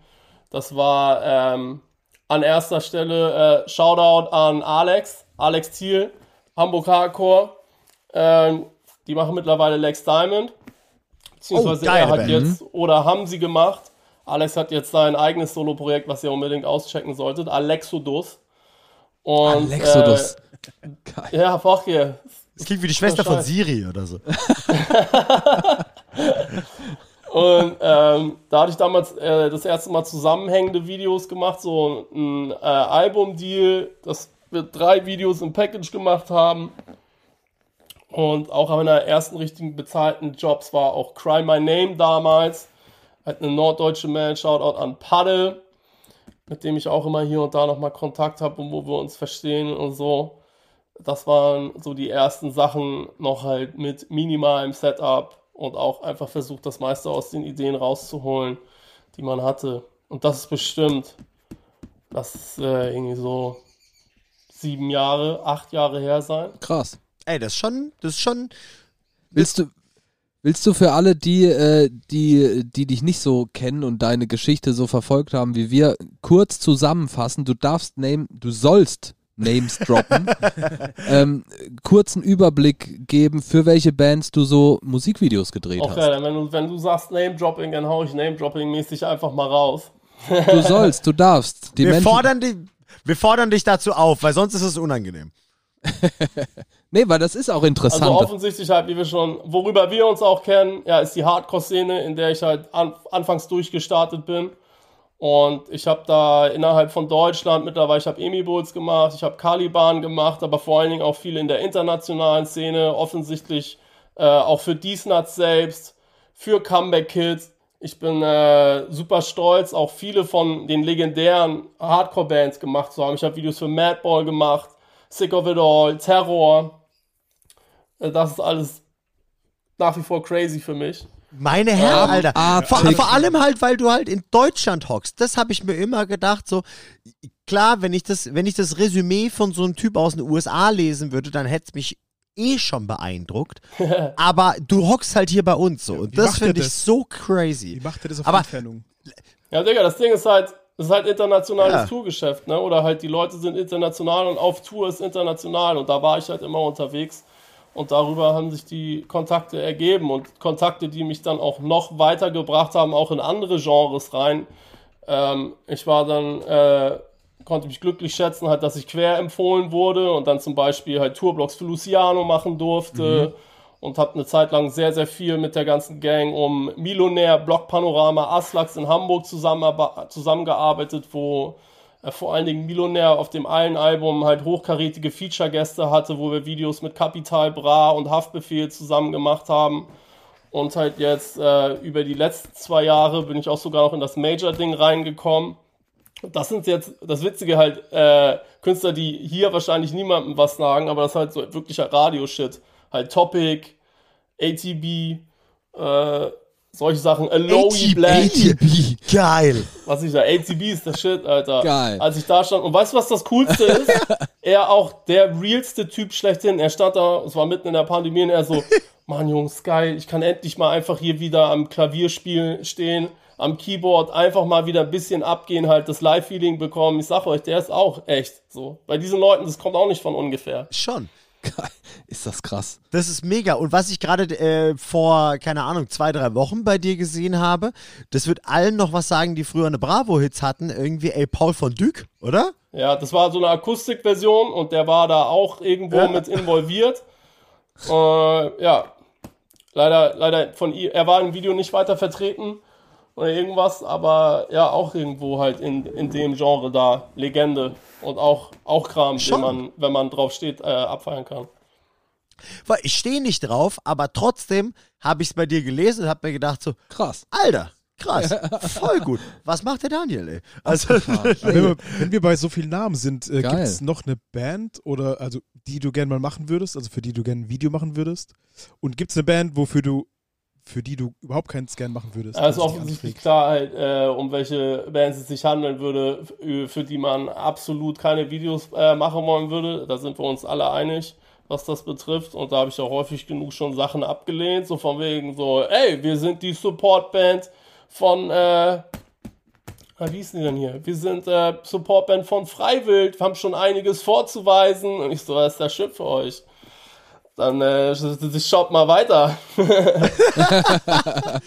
Das war ähm, an erster Stelle äh, Shoutout an Alex, Alex Thiel, Hamburg Hardcore. Ähm, die machen mittlerweile Lex Diamond. Beziehungsweise Oh, geile er hat Band. jetzt, oder haben sie gemacht. Alex hat jetzt sein eigenes Solo-Projekt, was ihr unbedingt auschecken solltet. Alexodus. Und, Alexodus. Äh, ja, fuck yeah. Das klingt wie die Schwester von. Siri oder so. Und ähm, da hatte ich damals äh, das erste Mal zusammenhängende Videos gemacht, so ein äh, Album-Deal, dass wir drei Videos im Package gemacht haben. Und auch einer der ersten richtigen bezahlten Jobs war auch Cry My Name damals. Halt eine norddeutsche Band, Shoutout an Paddel, mit dem ich auch immer hier und da nochmal Kontakt habe und wo wir uns verstehen und so. Das waren so die ersten Sachen noch halt mit minimalem Setup und auch einfach versucht, das meiste aus den Ideen rauszuholen, die man hatte. Und das ist bestimmt, das ist äh, irgendwie so sieben Jahre, acht Jahre her sein. Krass. Ey, das ist schon, das ist schon. Willst du, willst du für alle, die, äh, die, die dich nicht so kennen und deine Geschichte so verfolgt haben wie wir, kurz zusammenfassen? Du darfst Name, du sollst Names droppen. ähm, kurzen Überblick geben, für welche Bands du so Musikvideos gedreht Okay, hast. dann wenn du, wenn du sagst Name-Dropping, dann hau ich Name-Dropping-mäßig einfach mal raus. Du sollst, du darfst. Die Wir Menschen, fordern, die, wir fordern dich dazu auf, weil sonst ist es unangenehm. nee, weil das ist auch interessant. Also offensichtlich halt, wie wir schon, worüber wir uns auch kennen, ja, ist die Hardcore-Szene, in der ich halt an, anfangs durchgestartet bin. Und ich habe da innerhalb von Deutschland mittlerweile, ich habe Emi Bulls gemacht, ich habe Caliban gemacht, aber vor allen Dingen auch viel in der internationalen Szene, offensichtlich äh, auch für Diesnuts selbst, für Comeback Kids. Ich bin äh, super stolz, auch viele von den legendären Hardcore-Bands gemacht zu haben. Ich habe Videos für Madball gemacht, Sick of It All, Terror. Äh, Das ist alles nach wie vor crazy für mich. Meine Herren, Alter. Vor, vor allem halt, weil du halt in Deutschland hockst. Das habe ich mir immer gedacht. So, klar, wenn ich das, wenn ich das Resümee von so einem Typ aus den USA lesen würde, dann hätte es mich eh schon beeindruckt. Aber du hockst halt hier bei uns so. Und wie das finde ich so crazy. Wie macht er das auf Aber- Entfernung? Ja, Digga, das Ding ist halt, das ist halt internationales Ja. Tourgeschäft, ne? Oder halt die Leute sind international und auf Tour ist international und da war ich halt immer unterwegs und darüber haben sich die Kontakte ergeben und Kontakte, die mich dann auch noch weitergebracht haben, auch in andere Genres rein. Ähm, ich war dann, äh, konnte mich glücklich schätzen, halt, dass ich quer empfohlen wurde und dann zum Beispiel halt Tourblocks für Luciano machen durfte und habe eine Zeit lang sehr, sehr viel mit der ganzen Gang um Milonär, Blockpanorama, Aslax in Hamburg zusammengearbeitet, wo vor allen Dingen Milonär auf dem einen Album halt hochkarätige Feature-Gäste hatte, wo wir Videos mit Capital Bra und Haftbefehl zusammen gemacht haben. Und halt jetzt äh, über die letzten zwei Jahre bin ich auch sogar noch in das Major-Ding reingekommen. Das sind jetzt, das Witzige halt, äh, Künstler, die hier wahrscheinlich niemandem was sagen, aber das ist halt so wirklicher Radio-Shit. Halt Topic, ATB, äh, solche Sachen, Aloe ATB. Black, Geil. was ich da, ATB ist der Shit, Alter. Geil. Als ich da stand, und weißt du, was das Coolste ist? er auch der realste Typ schlechthin. Er stand da, es war mitten in der Pandemie und er so, Mann, Jungs, geil, ich kann endlich mal einfach hier wieder am Klavierspiel stehen, am Keyboard, einfach mal wieder ein bisschen abgehen, halt das Live-Feeling bekommen. Ich sag euch, der ist auch echt so. Bei diesen Leuten, das kommt auch nicht von ungefähr. Schon. ist das krass. Das ist mega. Und was ich gerade äh, vor, keine Ahnung, zwei, drei Wochen bei dir gesehen habe, das wird allen noch was sagen, die früher eine Bravo-Hits hatten. Irgendwie, ey, Paul von Dyk, oder? Ja, das war so eine Akustikversion und der war da auch irgendwo Ja. mit involviert. Äh, ja, leider, leider von ihm, er war im Video nicht weiter vertreten oder irgendwas, aber ja, auch irgendwo halt in, in dem Genre da, Legende und auch, auch Kram, Schon. den man, wenn man drauf steht, äh, abfeiern kann. Weil ich stehe nicht drauf, aber trotzdem habe ich es bei dir gelesen und habe mir gedacht so, Krass. Alter, krass, voll gut. Was macht der Daniel, ey? Also, Wenn wir, wenn wir bei so vielen Namen sind, äh, gibt es noch eine Band oder also die du gerne mal machen würdest, also für die du gerne ein Video machen würdest? Und gibt es eine Band, wofür du, für die du überhaupt keins gern machen würdest? Also offensichtlich klar halt, äh, um welche Bands es sich handeln würde, für, für die man absolut keine Videos äh, machen wollen würde. Da sind wir uns alle einig, was das betrifft. Und da habe ich auch häufig genug schon Sachen abgelehnt, so von wegen so, ey, wir sind die Supportband von, äh, na, wie hießen die denn hier? Wir sind äh, Supportband von Freiwild, wir haben schon einiges vorzuweisen. Und ich so, was ist der Shit für euch? Dann äh, shop mal weiter.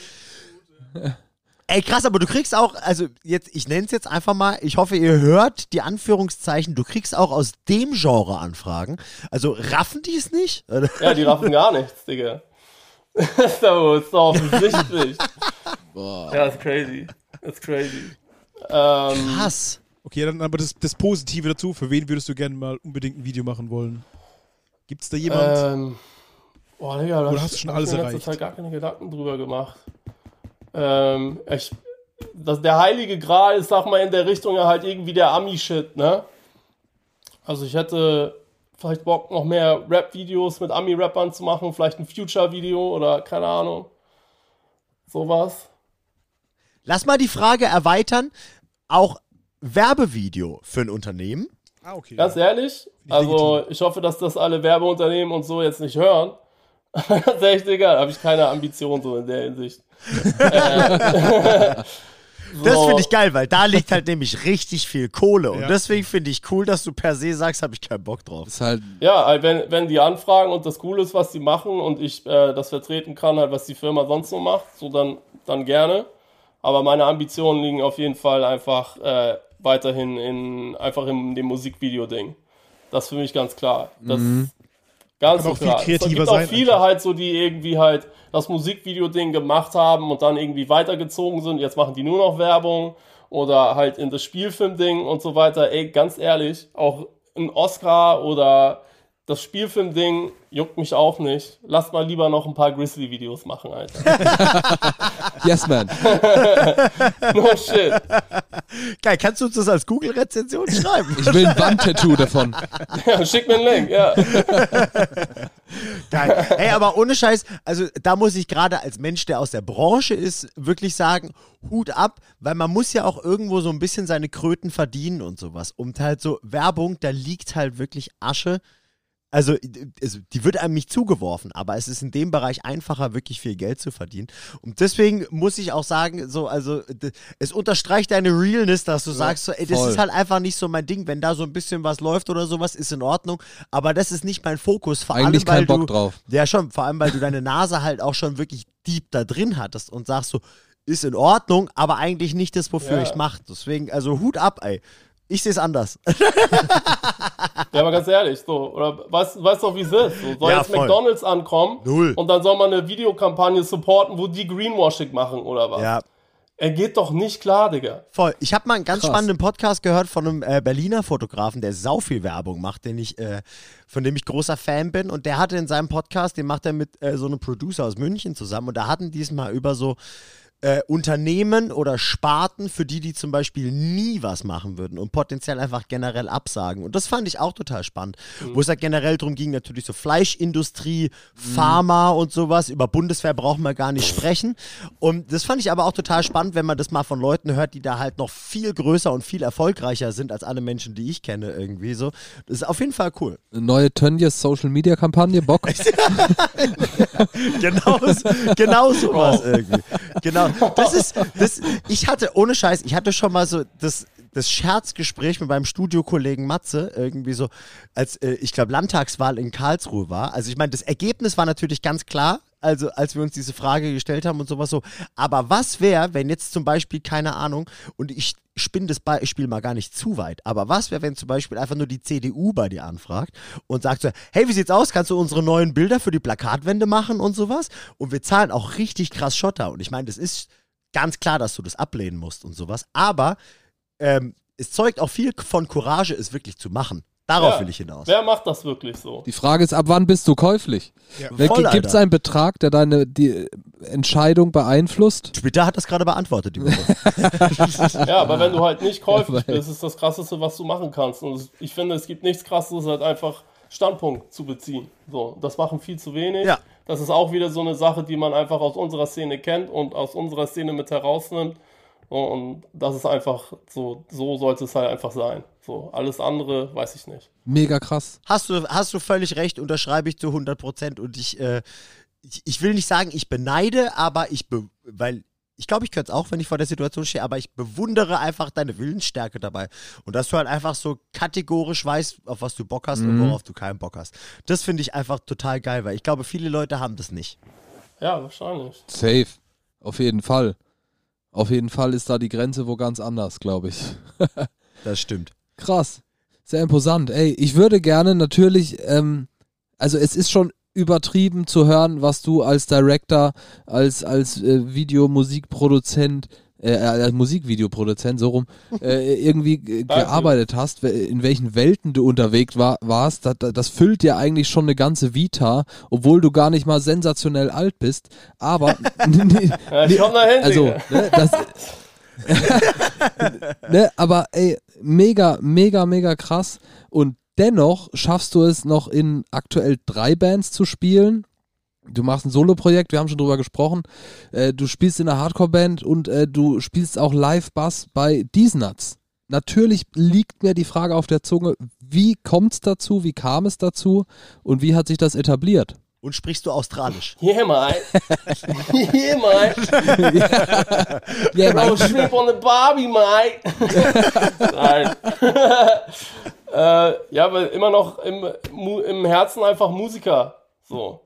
Ey, krass, aber du kriegst auch, also jetzt, ich nenne es jetzt einfach mal, ich hoffe, ihr hört die Anführungszeichen, du kriegst auch aus dem Genre Anfragen. Also raffen die es nicht? Ja, die raffen gar nichts, Digga. das ist doch offensichtlich. Boah. Ja, ist crazy. Ist crazy. Ähm, Krass. Okay, dann aber das, das Positive dazu. Für wen würdest du gerne mal unbedingt ein Video machen wollen? Gibt es da jemand? Ähm, boah, Digga, da Oder hast du ich- schon ich alles erreicht? Zeit gar keine Gedanken drüber gemacht. Ähm, ich, das, der heilige Gral ist, sag mal, in der Richtung ja halt irgendwie der Ami-Shit, ne? Also ich hätte vielleicht Bock, noch mehr Rap-Videos mit Ami-Rappern zu machen, vielleicht ein Future-Video oder keine Ahnung. Sowas. Lass mal die Frage erweitern. Auch Werbevideo für ein Unternehmen. Ah, okay. Ganz ehrlich, ich also legitim. ich hoffe, dass das alle Werbeunternehmen und so jetzt nicht hören. echt egal, habe ich keine Ambition so in der Hinsicht. äh, Das so, finde ich geil, weil da liegt halt nämlich richtig viel Kohle. Und Ja. deswegen finde ich cool, dass du per se sagst, habe ich keinen Bock drauf. Ist halt, Ja, halt, wenn, wenn die anfragen und das cool ist, was die machen und ich äh, das vertreten kann, halt, was die Firma sonst so macht, so dann, dann gerne. Aber meine Ambitionen liegen auf jeden Fall einfach äh, weiterhin in einfach in dem Musikvideo-Ding. Das ist für mich ganz klar. Das ganz Kann auch viel klar. kreativer es gibt sein auch viele einfach. halt so, die irgendwie halt das Musikvideo-Ding gemacht haben und dann irgendwie weitergezogen sind. Jetzt machen die nur noch Werbung oder halt in das Spielfilm-Ding und so weiter. Ey, ganz ehrlich, auch ein Oscar oder das Spielfilm-Ding juckt mich auch nicht. Lasst mal lieber noch ein paar Grizzly-Videos machen, Alter. yes, man. no shit. Geil, kannst du uns das als Google-Rezension schreiben? Ich will ein Wandtattoo davon. Ja, schick mir einen Link, ja. Geil. Ey, aber ohne Scheiß, also da muss ich gerade als Mensch, der aus der Branche ist, wirklich sagen, Hut ab, weil man muss ja auch irgendwo so ein bisschen seine Kröten verdienen und sowas. Und halt so Werbung, da liegt halt wirklich Asche. Also, also, die wird einem nicht zugeworfen, aber es ist in dem Bereich einfacher, wirklich viel Geld zu verdienen. Und deswegen muss ich auch sagen, so, also, es unterstreicht deine Realness, dass du sagst, so, ey, das voll. ist halt einfach nicht so mein Ding. Wenn da so ein bisschen was läuft oder sowas, ist in Ordnung. Aber das ist nicht mein Fokus. Vor Eigentlich allem, weil kein du, Bock drauf. Ja, schon. Vor allem, weil du deine Nase halt auch schon wirklich deep da drin hattest und sagst so, ist in Ordnung, aber eigentlich nicht das, wofür Ja. ich mache. Deswegen, also Hut ab, ey. Ich sehe es anders. Ja, aber ganz ehrlich, so, oder weißt, weißt doch, wie es ist. So, soll Ja, jetzt voll. McDonalds ankommen Null. und dann soll man eine Videokampagne supporten, wo die Greenwashing machen oder was? ja. Er geht doch nicht klar, Digga. Voll. Ich habe mal einen ganz Krass. spannenden Podcast gehört von einem äh, Berliner Fotografen, der sau viel Werbung macht, den ich, äh, von dem ich großer Fan bin. Und der hatte in seinem Podcast, den macht er mit äh, so einem Producer aus München zusammen. Und da hatten die es mal über so äh, Unternehmen oder Sparten, für die die zum Beispiel nie was machen würden und potenziell einfach generell absagen. Und das fand ich auch total spannend, wo es halt generell darum ging, natürlich so Fleischindustrie, Pharma und sowas. Über Bundeswehr brauchen wir gar nicht sprechen. Und das fand ich aber auch total spannend, wenn man das mal von Leuten hört, die da halt noch viel größer und viel erfolgreicher sind als alle Menschen, die ich kenne irgendwie so. Das ist auf jeden Fall cool. Eine neue Tönnies Social Media Kampagne, Bock? Genau, genau sowas irgendwie. Genau. Das ist, das, ich hatte, ohne Scheiß, ich hatte schon mal so das, das Scherzgespräch mit meinem Studiokollegen Matze, irgendwie so, als äh, ich glaube Landtagswahl in Karlsruhe war. Also ich meine, das Ergebnis war natürlich ganz klar, also als wir uns diese Frage gestellt haben und sowas so. Aber was wäre, wenn jetzt zum Beispiel, keine Ahnung, und ich spinne das Beispiel mal gar nicht zu weit, aber was wäre, wenn zum Beispiel einfach nur die CDU bei dir anfragt und sagt so, hey, wie sieht's aus? Kannst du unsere neuen Bilder für die Plakatwände machen und sowas? Und wir zahlen auch richtig krass Schotter. Und ich meine, das ist ganz klar, dass du das ablehnen musst und sowas. Aber ähm, es zeugt auch viel von Courage, es wirklich zu machen. Darauf Ja. will ich hinaus. Wer macht das wirklich so? Die Frage ist, ab wann bist du käuflich? Ja. Gibt es einen Betrag, der deine die Entscheidung beeinflusst? Twitter hat das gerade beantwortet, die Woche. Ja, aber wenn du halt nicht käuflich Weil- bist, ist das Krasseste, was du machen kannst. Und ich finde, es gibt nichts Krasseres, als einfach Standpunkt zu beziehen. So, das machen viel zu wenig. Ja. Das ist auch wieder so eine Sache, die man einfach aus unserer Szene kennt und aus unserer Szene mit herausnimmt. Und das ist einfach so, so sollte es halt einfach sein. So, alles andere weiß ich nicht. Mega krass. Hast du, hast du völlig recht, unterschreibe ich zu 100 Prozent. Und ich, äh, ich, ich will nicht sagen, ich beneide, aber ich, be weil ich glaube, ich könnte es auch, wenn ich vor der Situation stehe, aber ich bewundere einfach deine Willensstärke dabei. Und dass du halt einfach so kategorisch weißt, auf was du Bock hast und worauf du keinen Bock hast. Das finde ich einfach total geil, weil ich glaube, viele Leute haben das nicht. Ja, wahrscheinlich. Safe. Auf jeden Fall. Auf jeden Fall ist da die Grenze wo ganz anders, glaube ich. Das stimmt. Krass. Sehr imposant. Ey, ich würde gerne natürlich, ähm, also es ist schon übertrieben zu hören, was du als Director, als, als äh, Videomusikproduzent, äh, als Musikvideoproduzent, so rum, äh, irgendwie äh, gearbeitet hast, in welchen Welten du unterwegs war, warst. Das, das füllt dir eigentlich schon eine ganze Vita, obwohl du gar nicht mal sensationell alt bist. Aber Ja, ich komm dahin, also, Digga. ne, das, ne, aber ey, mega, mega, mega krass. Und dennoch schaffst du es noch in aktuell drei Bands zu spielen. Du machst ein Solo-Projekt, wir haben schon drüber gesprochen. Äh, du spielst in einer Hardcore-Band und äh, du spielst auch Live-Bass bei These. Natürlich liegt mir die Frage auf der Zunge, wie kommt es dazu, wie kam es dazu und wie hat sich das etabliert? Und sprichst du Australisch? Yeah, mate. yeah, mate. Yeah, Bro, sleep on the Barbie, mate. Nein. äh, ja, aber immer noch im, im Herzen einfach Musiker. So.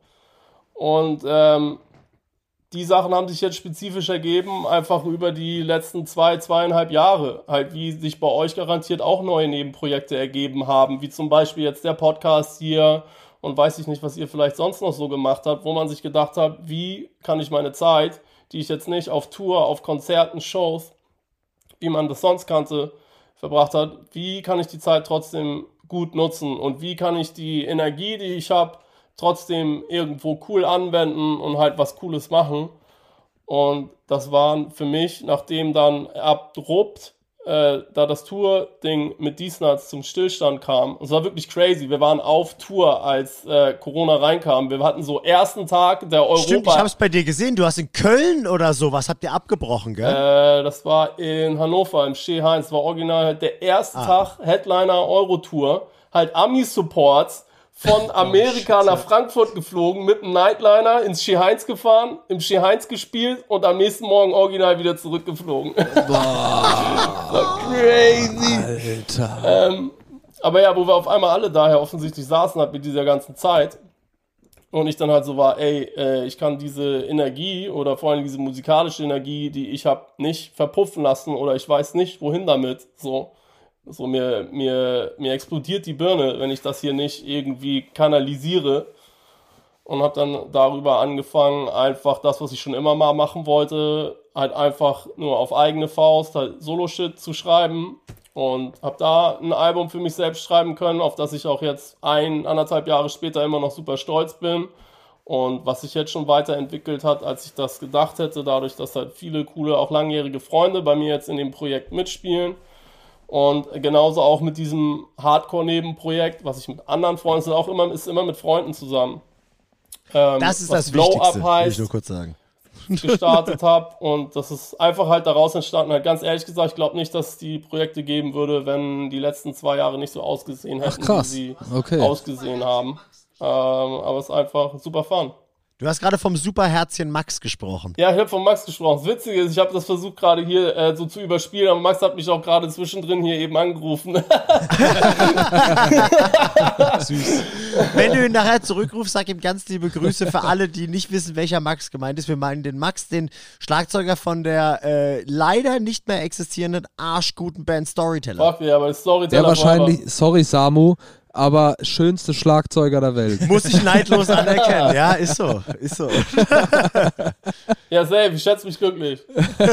Und ähm, die Sachen haben sich jetzt spezifisch ergeben, einfach über die letzten zwei, zweieinhalb Jahre. Halt, wie sich bei euch garantiert auch neue Nebenprojekte ergeben haben, wie zum Beispiel jetzt der Podcast hier und weiß ich nicht, was ihr vielleicht sonst noch so gemacht habt, wo man sich gedacht hat, wie kann ich meine Zeit, die ich jetzt nicht auf Tour, auf Konzerten, Shows, wie man das sonst kannte, verbracht hat, wie kann ich die Zeit trotzdem gut nutzen und wie kann ich die Energie, die ich habe, trotzdem irgendwo cool anwenden und halt was Cooles machen. Und das waren für mich, nachdem dann abrupt äh, da das Tour-Ding mit Diesnuts zum Stillstand kam, und es war wirklich crazy. Wir waren auf Tour, als äh, Corona reinkam. Wir hatten so ersten Tag der Europa. Stimmt, ich habe es bei dir gesehen. Du hast in Köln oder so, was habt ihr abgebrochen, gell? Äh, das war in Hannover im Steh Heinz. War original halt der erste Tag Headliner Eurotour. Halt Ami-Supports von Amerika nach Frankfurt geflogen, mit einem Nightliner ins Heinz gefahren, im Heinz gespielt und am nächsten Morgen original wieder zurückgeflogen. war crazy. Alter. Ähm, aber ja, wo wir auf einmal alle daher offensichtlich saßen halt mit dieser ganzen Zeit und ich dann halt so war, ey, äh, ich kann diese Energie oder vor allem diese musikalische Energie, die ich habe, nicht verpuffen lassen oder ich weiß nicht, wohin damit. So, so mir, mir, mir explodiert die Birne, wenn ich das hier nicht irgendwie kanalisiere. Und habe dann darüber angefangen, einfach das, was ich schon immer mal machen wollte, halt einfach nur auf eigene Faust halt Solo-Shit zu schreiben. Und habe da ein Album für mich selbst schreiben können, auf das ich auch jetzt ein, anderthalb Jahre später immer noch super stolz bin. Und was sich jetzt schon weiterentwickelt hat, als ich das gedacht hätte, dadurch, dass halt viele coole, auch langjährige Freunde bei mir jetzt in dem Projekt mitspielen. Und genauso auch mit diesem Hardcore-Nebenprojekt, was ich mit anderen Freunden, auch immer, ist immer mit Freunden zusammen. Ähm, das ist was das Blow Wichtigste, Up will ich heißt, nur kurz sagen. gestartet habe. Und das ist einfach halt daraus entstanden. Halt ganz ehrlich gesagt, ich glaube nicht, dass es die Projekte geben würde, wenn die letzten zwei Jahre nicht so ausgesehen hätten, krass. wie sie Okay. ausgesehen haben. Ähm, aber es ist einfach super fun. Du hast gerade vom Superherzchen Max gesprochen. Ja, ich habe von Max gesprochen. Das Witzige ist, ich habe das versucht gerade hier äh, so zu überspielen, aber Max hat mich auch gerade zwischendrin hier eben angerufen. Süß. Wenn du ihn nachher zurückrufst, sag ihm ganz liebe Grüße für alle, die nicht wissen, welcher Max gemeint ist. Wir meinen den Max, den Schlagzeuger von der äh, leider nicht mehr existierenden arschguten Band Storyteller. Fuck ja, aber das Storyteller Der wahrscheinlich, sorry Samu, aber schönste Schlagzeuger der Welt. Muss ich neidlos anerkennen. Ja, ist so. Ist so. Ja, safe, ich schätze mich glücklich.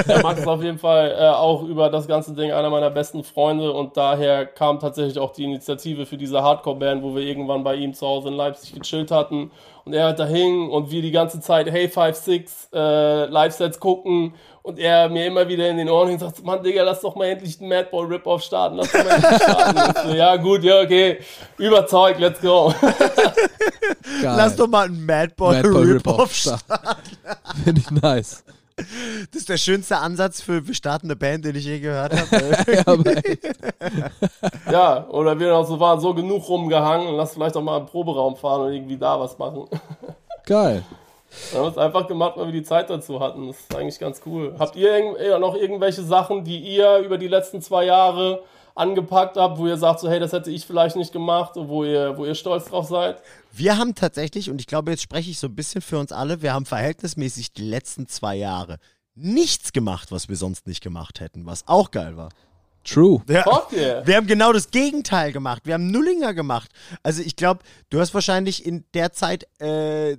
Der Max ist auf jeden Fall äh, auch über das ganze Ding einer meiner besten Freunde und daher kam tatsächlich auch die Initiative für diese Hardcore-Band, wo wir irgendwann bei ihm zu Hause in Leipzig gechillt hatten und er halt da hing und wir die ganze Zeit Hey 5-6 äh, Live-Sets gucken und er mir immer wieder in den Ohren hing und sagt, Mann, Digga, lass doch mal endlich den Madball Rip-Off starten, lass doch mal endlich starten. So, ja, gut, ja, okay, überzeugt, let's go. Geil. Lass doch mal einen Madball, Madball Rip-Off starten. Finde ich nice. Das ist der schönste Ansatz für startende Band, den ich je gehört habe. Ja, Ja, oder wir noch so waren, so genug rumgehangen und lass vielleicht auch mal einen Proberaum fahren und irgendwie da was machen. geil. Wir haben es einfach gemacht, weil wir die Zeit dazu hatten. Das ist eigentlich ganz cool. Habt ihr noch irgendwelche Sachen, die ihr über die letzten zwei Jahre angepackt habt, wo ihr sagt, so hey, das hätte ich vielleicht nicht gemacht, wo ihr, wo ihr stolz drauf seid? Wir haben tatsächlich, und ich glaube, jetzt spreche ich so ein bisschen für uns alle, wir haben verhältnismäßig die letzten zwei Jahre nichts gemacht, was wir sonst nicht gemacht hätten, was auch geil war. True. Ja. Fuck yeah. Wir haben genau das Gegenteil gemacht. Wir haben Nullinger gemacht. Also ich glaube, du hast wahrscheinlich in der Zeit äh,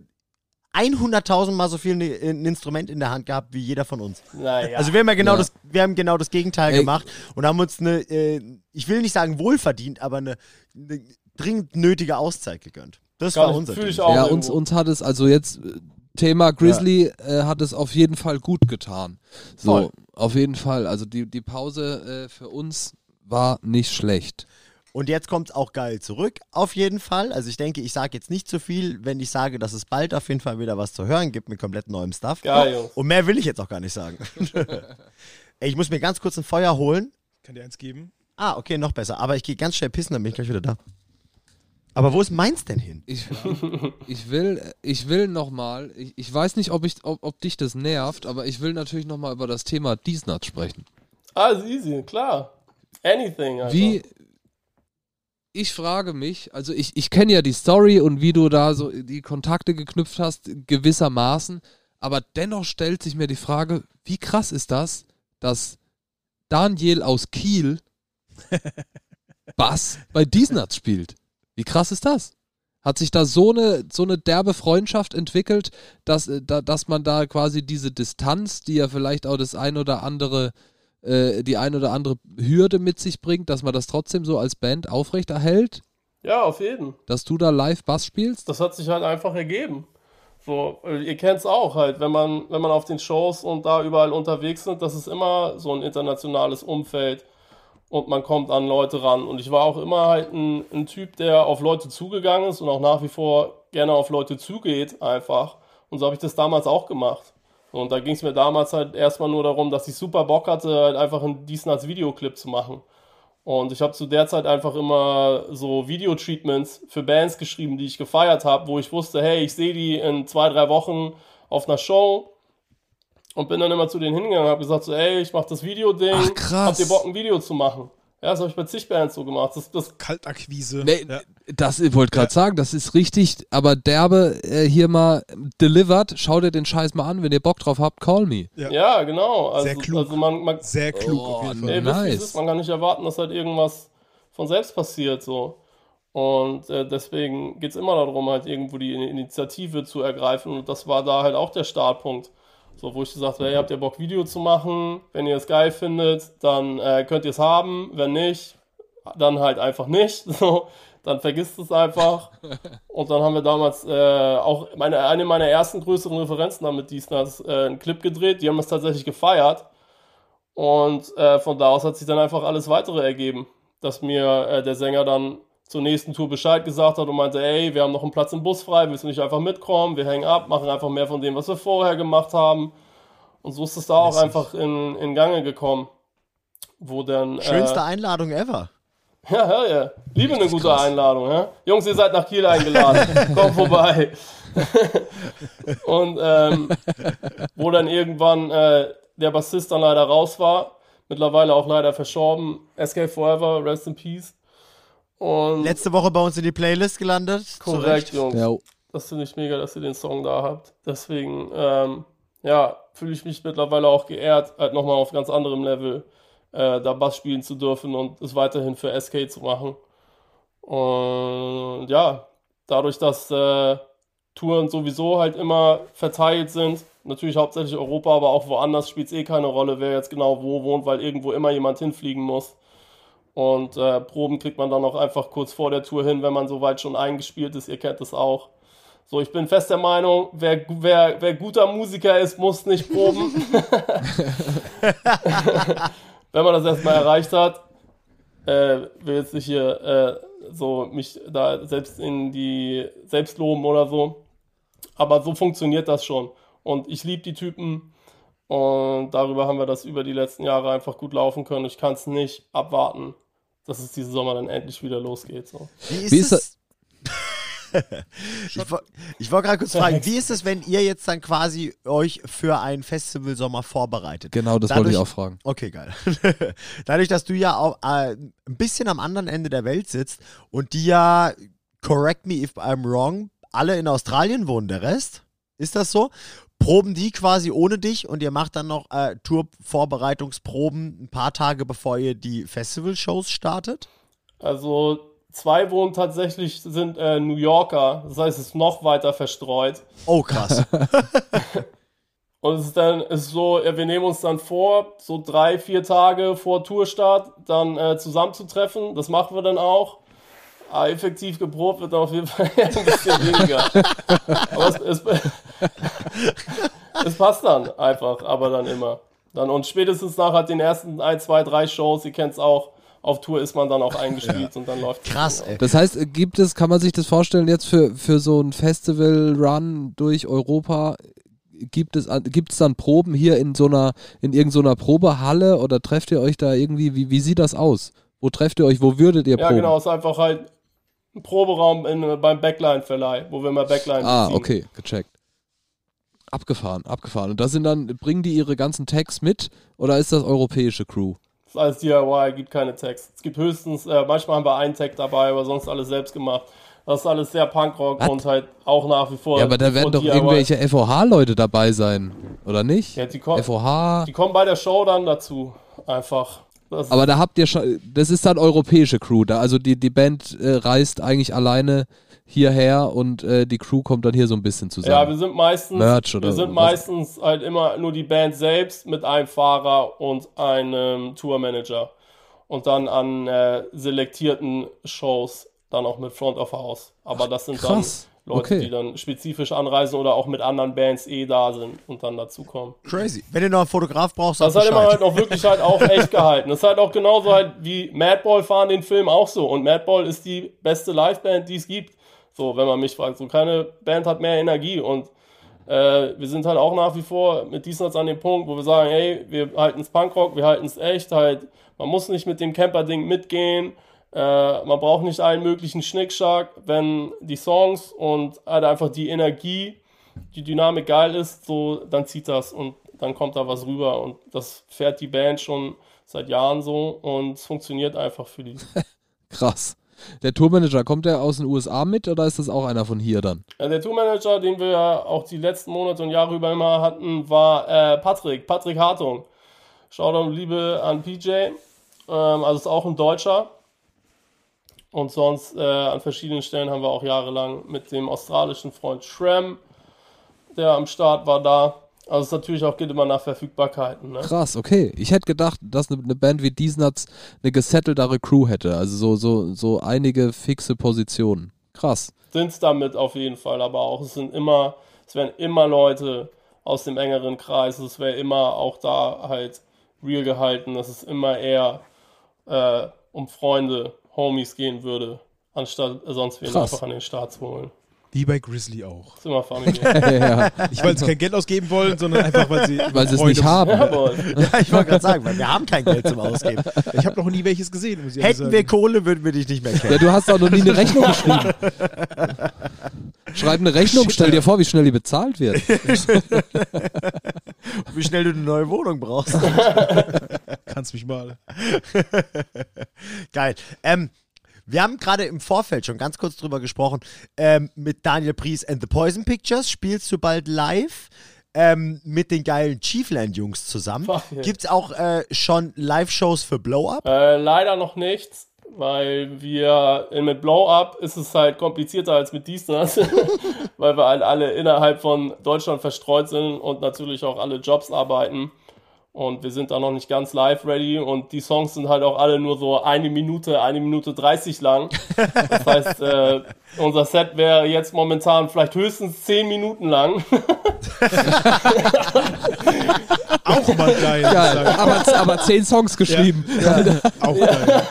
100.000 Mal so viel ne, ein Instrument in der Hand gehabt wie jeder von uns. Naja. Also wir haben ja genau Ja. das, wir haben genau das Gegenteil Ey. gemacht und haben uns eine, äh, ich will nicht sagen wohlverdient, aber eine, eine dringend nötige Auszeit gegönnt. Das Kann war unser Ding. Ja, uns, uns hat es also jetzt äh, Thema Grizzly äh, hat es auf jeden Fall gut getan. So, Voll. auf jeden Fall. Also die, die Pause äh, für uns war nicht schlecht. Und jetzt kommt es auch geil zurück, auf jeden Fall. Also ich denke, ich sage jetzt nicht zu viel, wenn ich sage, dass es bald auf jeden Fall wieder was zu hören gibt mit komplett neuem Stuff. Geil, Jungs. Und mehr will ich jetzt auch gar nicht sagen. Ey, ich muss mir ganz kurz ein Feuer holen. Kann dir eins geben? Ah, okay, noch besser. Aber ich gehe ganz schnell pissen, dann bin ich gleich wieder da. Aber wo ist meins denn hin? Ich, ich will, ich will nochmal, ich, ich weiß nicht, ob, ich, ob, ob dich das nervt, aber ich will natürlich nochmal über das Thema Diesnut sprechen. Ah, ist easy, klar. Anything, Alter. Wie, ich frage mich, also ich, ich kenne ja die Story und wie du da so die Kontakte geknüpft hast, gewissermaßen, aber dennoch stellt sich mir die Frage, wie krass ist das, dass Daniel aus Kiel Bass bei Diesnuts spielt? Wie krass ist das? Hat sich da so eine, so eine derbe Freundschaft entwickelt, dass, äh, da, dass man da quasi diese Distanz, die ja vielleicht auch das ein oder andere, äh, die ein oder andere Hürde mit sich bringt, dass man das trotzdem so als Band aufrechterhält, Ja, auf jeden. dass du da live Bass spielst? Das hat sich halt einfach ergeben. So, äh, ihr kennt es auch halt, wenn man, wenn man auf den Shows und da überall unterwegs sind, das ist immer so ein internationales Umfeld und man kommt an Leute ran. Und ich war auch immer halt ein, ein Typ, der auf Leute zugegangen ist und auch nach wie vor gerne auf Leute zugeht, einfach. Und so habe ich das damals auch gemacht. Und da ging es mir damals halt erstmal nur darum, dass ich super Bock hatte, halt einfach einen Diesnats Videoclip zu machen. Und ich habe zu der Zeit einfach immer so Video-Treatments für Bands geschrieben, die ich gefeiert habe, wo ich wusste, hey, ich sehe die in zwei, drei Wochen auf einer Show und bin dann immer zu denen hingegangen und habe gesagt so, ey, ich mache das Video-Ding, habt ihr Bock, ein Video zu machen? Ja, das habe ich bei zig Bands so gemacht. Das, das, Kaltakquise. Nee, ja. das ich wollte gerade sagen, das ist richtig, aber derbe äh, hier mal delivered. Schau dir den Scheiß mal an, wenn ihr Bock drauf habt, call me. Ja. ja. genau. Also, Sehr klug. also man, man, Sehr klug Oh, auf jeden. Fall. Ey, ihr, Nice. ist? Man kann nicht erwarten, dass halt irgendwas von selbst passiert so. Und äh, deswegen geht es immer darum, halt irgendwo die Initiative zu ergreifen. Und das war da halt auch der Startpunkt. So, wo ich gesagt habe, hey, habt ihr Bock, Video zu machen? Wenn ihr es geil findet, dann äh, könnt ihr es haben. Wenn nicht, dann halt einfach nicht. So, dann vergisst es einfach. Und dann haben wir damals äh, auch meine, eine meiner ersten größeren Referenzen damit Diesnats äh, einen Clip gedreht. Die haben es tatsächlich gefeiert. Und äh, von da aus hat sich dann einfach alles weitere ergeben, dass mir äh, der Sänger dann zur nächsten Tour Bescheid gesagt hat und meinte, ey, wir haben noch einen Platz im Bus frei, willst du nicht einfach mitkommen? Wir hängen ab, machen einfach mehr von dem, was wir vorher gemacht haben. Und so ist es da auch Lässig. einfach in, in Gange gekommen. Wo dann. Schönste Äh, Einladung ever. ja, ja, ja. Liebe eine gute krass. Einladung, ja? Jungs, ihr seid nach Kiel eingeladen. Kommt vorbei. und ähm, wo dann irgendwann äh, der Bassist dann leider raus war, mittlerweile auch leider verstorben, SK Forever, Rest in Peace. Und Letzte Woche bei uns in die Playlist gelandet. Korrekt. Jungs. Ja, Das finde ich mega, dass ihr den Song da habt. Deswegen, ähm, ja, fühle ich mich mittlerweile auch geehrt, halt nochmal auf ganz anderem Level äh, da Bass spielen zu dürfen und es weiterhin für SK zu machen. Und ja, dadurch, dass äh, Touren sowieso halt immer verteilt sind, natürlich hauptsächlich Europa, aber auch woanders spielt es eh keine Rolle, wer jetzt genau wo wohnt, weil irgendwo immer jemand hinfliegen muss. Und äh, Proben kriegt man dann auch einfach kurz vor der Tour hin, wenn man soweit schon eingespielt ist. Ihr kennt das auch. So, ich bin fest der Meinung, wer, wer, wer guter Musiker ist, muss nicht proben. wenn man das erstmal erreicht hat, äh, will jetzt nicht hier äh, so mich da selbst in die selbst loben oder so. Aber so funktioniert das schon. Und ich liebe die Typen. Und darüber haben wir das über die letzten Jahre einfach gut laufen können. Ich kann es nicht abwarten, dass es diesen Sommer dann endlich wieder losgeht. So. Wie ist, Wie ist es? Ich, ich wollte gerade kurz fragen, wie ist es, wenn ihr jetzt dann quasi euch für ein Festival Sommer vorbereitet? Genau, das wollte ich auch fragen. Okay, geil. Dadurch, dass du ja auch äh, ein bisschen am anderen Ende der Welt sitzt und die ja, correct me if I'm wrong, alle in Australien wohnen, der Rest? Ist das so? Proben die quasi ohne dich und ihr macht dann noch äh, Tour-Vorbereitungsproben ein paar Tage bevor ihr die Festival-Shows startet? Also zwei wohnen tatsächlich, sind äh, New Yorker. Das heißt, es ist noch weiter verstreut. Oh, krass. Und es ist dann ist so, wir nehmen uns dann vor, so drei, vier Tage vor Tourstart dann äh, zusammenzutreffen. Das machen wir dann auch. Aber effektiv geprobt wird dann auf jeden Fall ein bisschen weniger. Aber es, es, es passt dann einfach, aber dann immer. Dann, und spätestens nach den ersten ein, zwei, drei Shows, ihr kennt es auch, auf Tour ist man dann auch eingespielt und dann läuft Krass, ey. Das heißt, gibt es, kann man sich das vorstellen, jetzt für, für so ein Festival-Run durch Europa, gibt es, an- gibt es dann Proben hier in so einer, in irgendeiner Probehalle oder trefft ihr euch da irgendwie, wie, wie sieht das aus? Wo trefft ihr euch, wo würdet ihr Ja, proben? genau, es ist einfach halt Proberaum in, beim Backline-Verleih, wo wir mal Backline Ah, beziehen. okay, gecheckt. Abgefahren, abgefahren. Und da sind dann, bringen die ihre ganzen Tags mit oder ist das europäische Crew? Das ist alles DIY, gibt keine Tags. Es gibt höchstens, äh, manchmal haben wir einen Tag dabei, aber sonst alles selbst gemacht. Das ist alles sehr Punkrock Was? und halt auch nach wie vor. Ja, aber da werden doch DIY. irgendwelche FOH-Leute dabei sein, oder nicht? Ja, die, kommen, FOH. die kommen bei der Show dann dazu. Einfach. Das Aber da habt ihr schon, das ist dann europäische Crew da. Also die, die Band äh, reist eigentlich alleine hierher und äh, die Crew kommt dann hier so ein bisschen ja, zusammen. wir sind meistens, Merch oder wir sind was? meistens halt immer nur die Band selbst mit einem Fahrer und einem Tourmanager. Und dann an äh, selektierten Shows dann auch mit Front of House. Aber das sind krass. Dann Leute, Okay. die dann spezifisch anreisen oder auch mit anderen Bands eh da sind und dann dazukommen. Crazy. Wenn du noch einen Fotograf brauchst, Das sag ist halt immer halt auch wirklich halt auch echt gehalten. Das ist halt auch genauso halt wie Madball fahren den Film auch so. Und Madball ist die beste Liveband, die es gibt. So, wenn man mich fragt. So, keine Band hat mehr Energie. Und äh, wir sind halt auch nach wie vor mit Diesnatz an dem Punkt, wo wir sagen, hey, wir halten es Punkrock, wir halten es echt. Halt, man muss nicht mit dem Camper-Ding mitgehen. Äh, man braucht nicht allen möglichen Schnickschnack, wenn die Songs und halt einfach die Energie, die Dynamik geil ist, so, dann zieht das und dann kommt da was rüber und das fährt die Band schon seit Jahren so und es funktioniert einfach für die. Krass. Der Tourmanager, kommt der aus den USA mit oder ist das auch einer von hier dann? Ja, der Tourmanager, den wir ja auch die letzten Monate und Jahre über immer hatten, war äh, Patrick, Patrick Hartung. Shoutout Liebe an PJ. Ähm, also ist auch ein Deutscher. Und sonst äh, an verschiedenen Stellen haben wir auch jahrelang mit dem australischen Freund Shrem, der am Start war, da. Also es natürlich auch geht immer nach Verfügbarkeiten. Ne? Krass, okay. Ich hätte gedacht, dass eine, eine Band wie Diesnuts eine gesetteltere Crew hätte. Also so, so, so einige fixe Positionen. Krass. sind es damit auf jeden Fall, aber auch es sind immer, es werden immer Leute aus dem engeren Kreis, es wäre immer auch da halt real gehalten, dass es immer eher äh, um Freunde, Homies gehen würde, anstatt sonst wen Krass. einfach an den Start zu holen. Wie bei Grizzly auch. ist immer familiär. ja, Nicht, weil sie kein Geld ausgeben wollen, sondern einfach, weil sie. weil sie es nicht haben. Ja, ich wollte gerade sagen, weil wir haben kein Geld zum Ausgeben. Ich habe noch nie welches gesehen, muss ich Hätten wir sagen. Kohle, würden wir dich nicht mehr kennen. Ja, du hast auch noch nie eine Rechnung geschrieben. Schreib eine Rechnung, stell dir vor, wie schnell die bezahlt wird. Wie schnell du eine neue Wohnung brauchst. Kannst mich mal. Geil. Ähm, wir haben gerade im Vorfeld schon ganz kurz drüber gesprochen. Ähm, mit Daniel Pries and the Poison Pictures spielst du bald live. Ähm, mit den geilen Chiefland-Jungs zusammen. Gibt es auch äh, schon Live-Shows für Blow Up? Äh, leider noch nichts, weil wir mit Blow Up ist es halt komplizierter als mit Diesnas, weil wir halt alle innerhalb von Deutschland verstreut sind und natürlich auch alle Jobs arbeiten. Und wir sind da noch nicht ganz live ready und die Songs sind halt auch alle nur so eine Minute, eine Minute 30 lang. Das heißt, äh, unser Set wäre jetzt momentan vielleicht höchstens 10 Minuten lang. Auch mal geil. Ja, aber, aber zehn Songs geschrieben. Auch geil.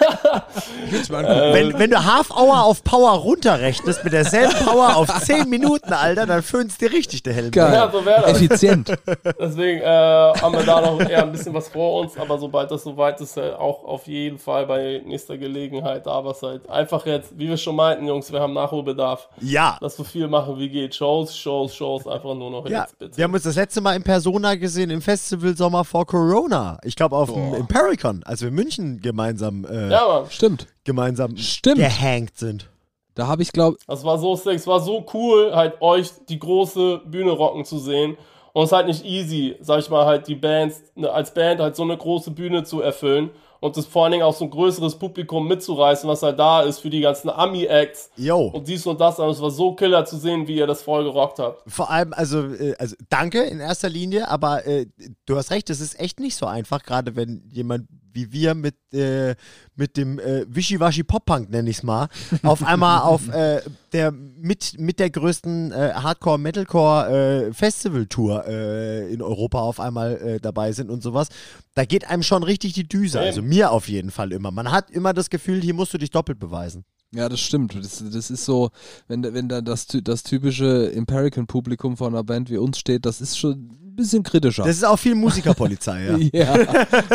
Ich will's mir angucken. Wenn, wenn du Half Hour auf Power runterrechnest, mit derselben Power auf 10 Minuten, Alter, dann föhnst dir richtig der Helm. Geil. Ja, so wäre das. Effizient. Deswegen äh, haben wir da noch eher ein bisschen was vor uns, aber sobald das soweit ist, äh, auch auf jeden Fall bei nächster Gelegenheit da was halt. Einfach jetzt, wie wir schon meinten, Jungs, wir haben Nachholbedarf. Ja. Lass so viel machen wie geht. Shows, Shows, Shows, einfach nur noch Ja, jetzt bitte. wir haben uns das letzte Mal in Persona gesehen im Festivalsommer vor Corona. Ich glaube auf dem Impericon, als wir in München gemeinsam, äh, ja, Mann. Stimmt. gemeinsam Stimmt. gehangt sind. Da habe ich, glaube Das war so sick, es war so cool, halt euch die große Bühne rocken zu sehen. Und es ist halt nicht easy, sag ich mal, halt die Bands, ne, als Band halt so eine große Bühne zu erfüllen und das vor allen Dingen auch so ein größeres Publikum mitzureißen, was halt da ist für die ganzen Ami-Acts Yo. und dies und das. Und es war so killer zu sehen, wie ihr das voll gerockt habt. Vor allem, also, äh, also danke in erster Linie, aber äh, du hast recht, es ist echt nicht so einfach, gerade wenn jemand wie wir mit, äh, mit dem äh, Wischiwaschi Pop-Punk, nenne ich es mal, auf einmal auf äh, der mit, mit der größten äh, Hardcore-Metalcore-Festival-Tour äh, in Europa auf einmal äh, dabei sind und sowas. Da geht einem schon richtig die Düse, also mir auf jeden Fall immer. Man hat immer das Gefühl, hier musst du dich doppelt beweisen. Ja, das stimmt. Das, das ist so, wenn, da- wenn da das, das typische Empirican-Publikum von einer Band wie uns steht, das ist schon bisschen kritischer. Das ist auch viel Musikerpolizei, ja. ja,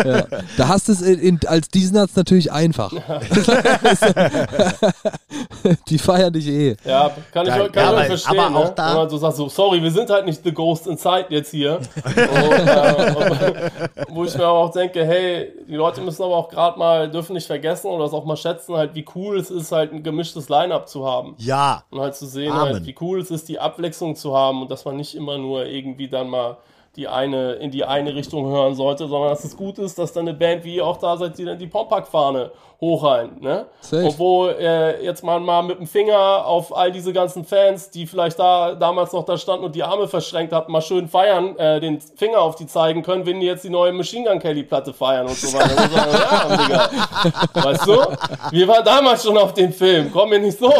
ja. Da hast du es in, in, als Diesenarzt natürlich einfach. Die feiern dich eh. Ja, kann ich, kann Ja, ich aber- euch verstehen, aber auch ne? da- wenn man so sagt, so, sorry, wir sind halt nicht The Ghost Inside jetzt hier. und, äh, und, wo ich mir aber auch denke, hey, die Leute müssen aber auch gerade mal, dürfen nicht vergessen oder es auch mal schätzen, halt, wie cool es ist, halt ein gemischtes Line-Up zu haben. Ja, Und halt zu sehen, Amen. halt, wie cool es ist, die Abwechslung zu haben und dass man nicht immer nur irgendwie dann mal die eine in die eine Richtung hören sollte, sondern dass es gut ist, dass dann eine Band wie ihr auch da seid, die dann die Hochhalten, ne? Safe. Wo äh, jetzt mal, mal mit dem Finger auf all diese ganzen Fans, die vielleicht da damals noch da standen und die Arme verschränkt hatten, mal schön feiern, äh, den Finger auf die zeigen können, wenn die jetzt die neue Machine Gun Kelly Platte feiern und so weiter. Und so, ja, Digga. Weißt du? Wir waren damals schon auf dem Film, komm mir nicht so.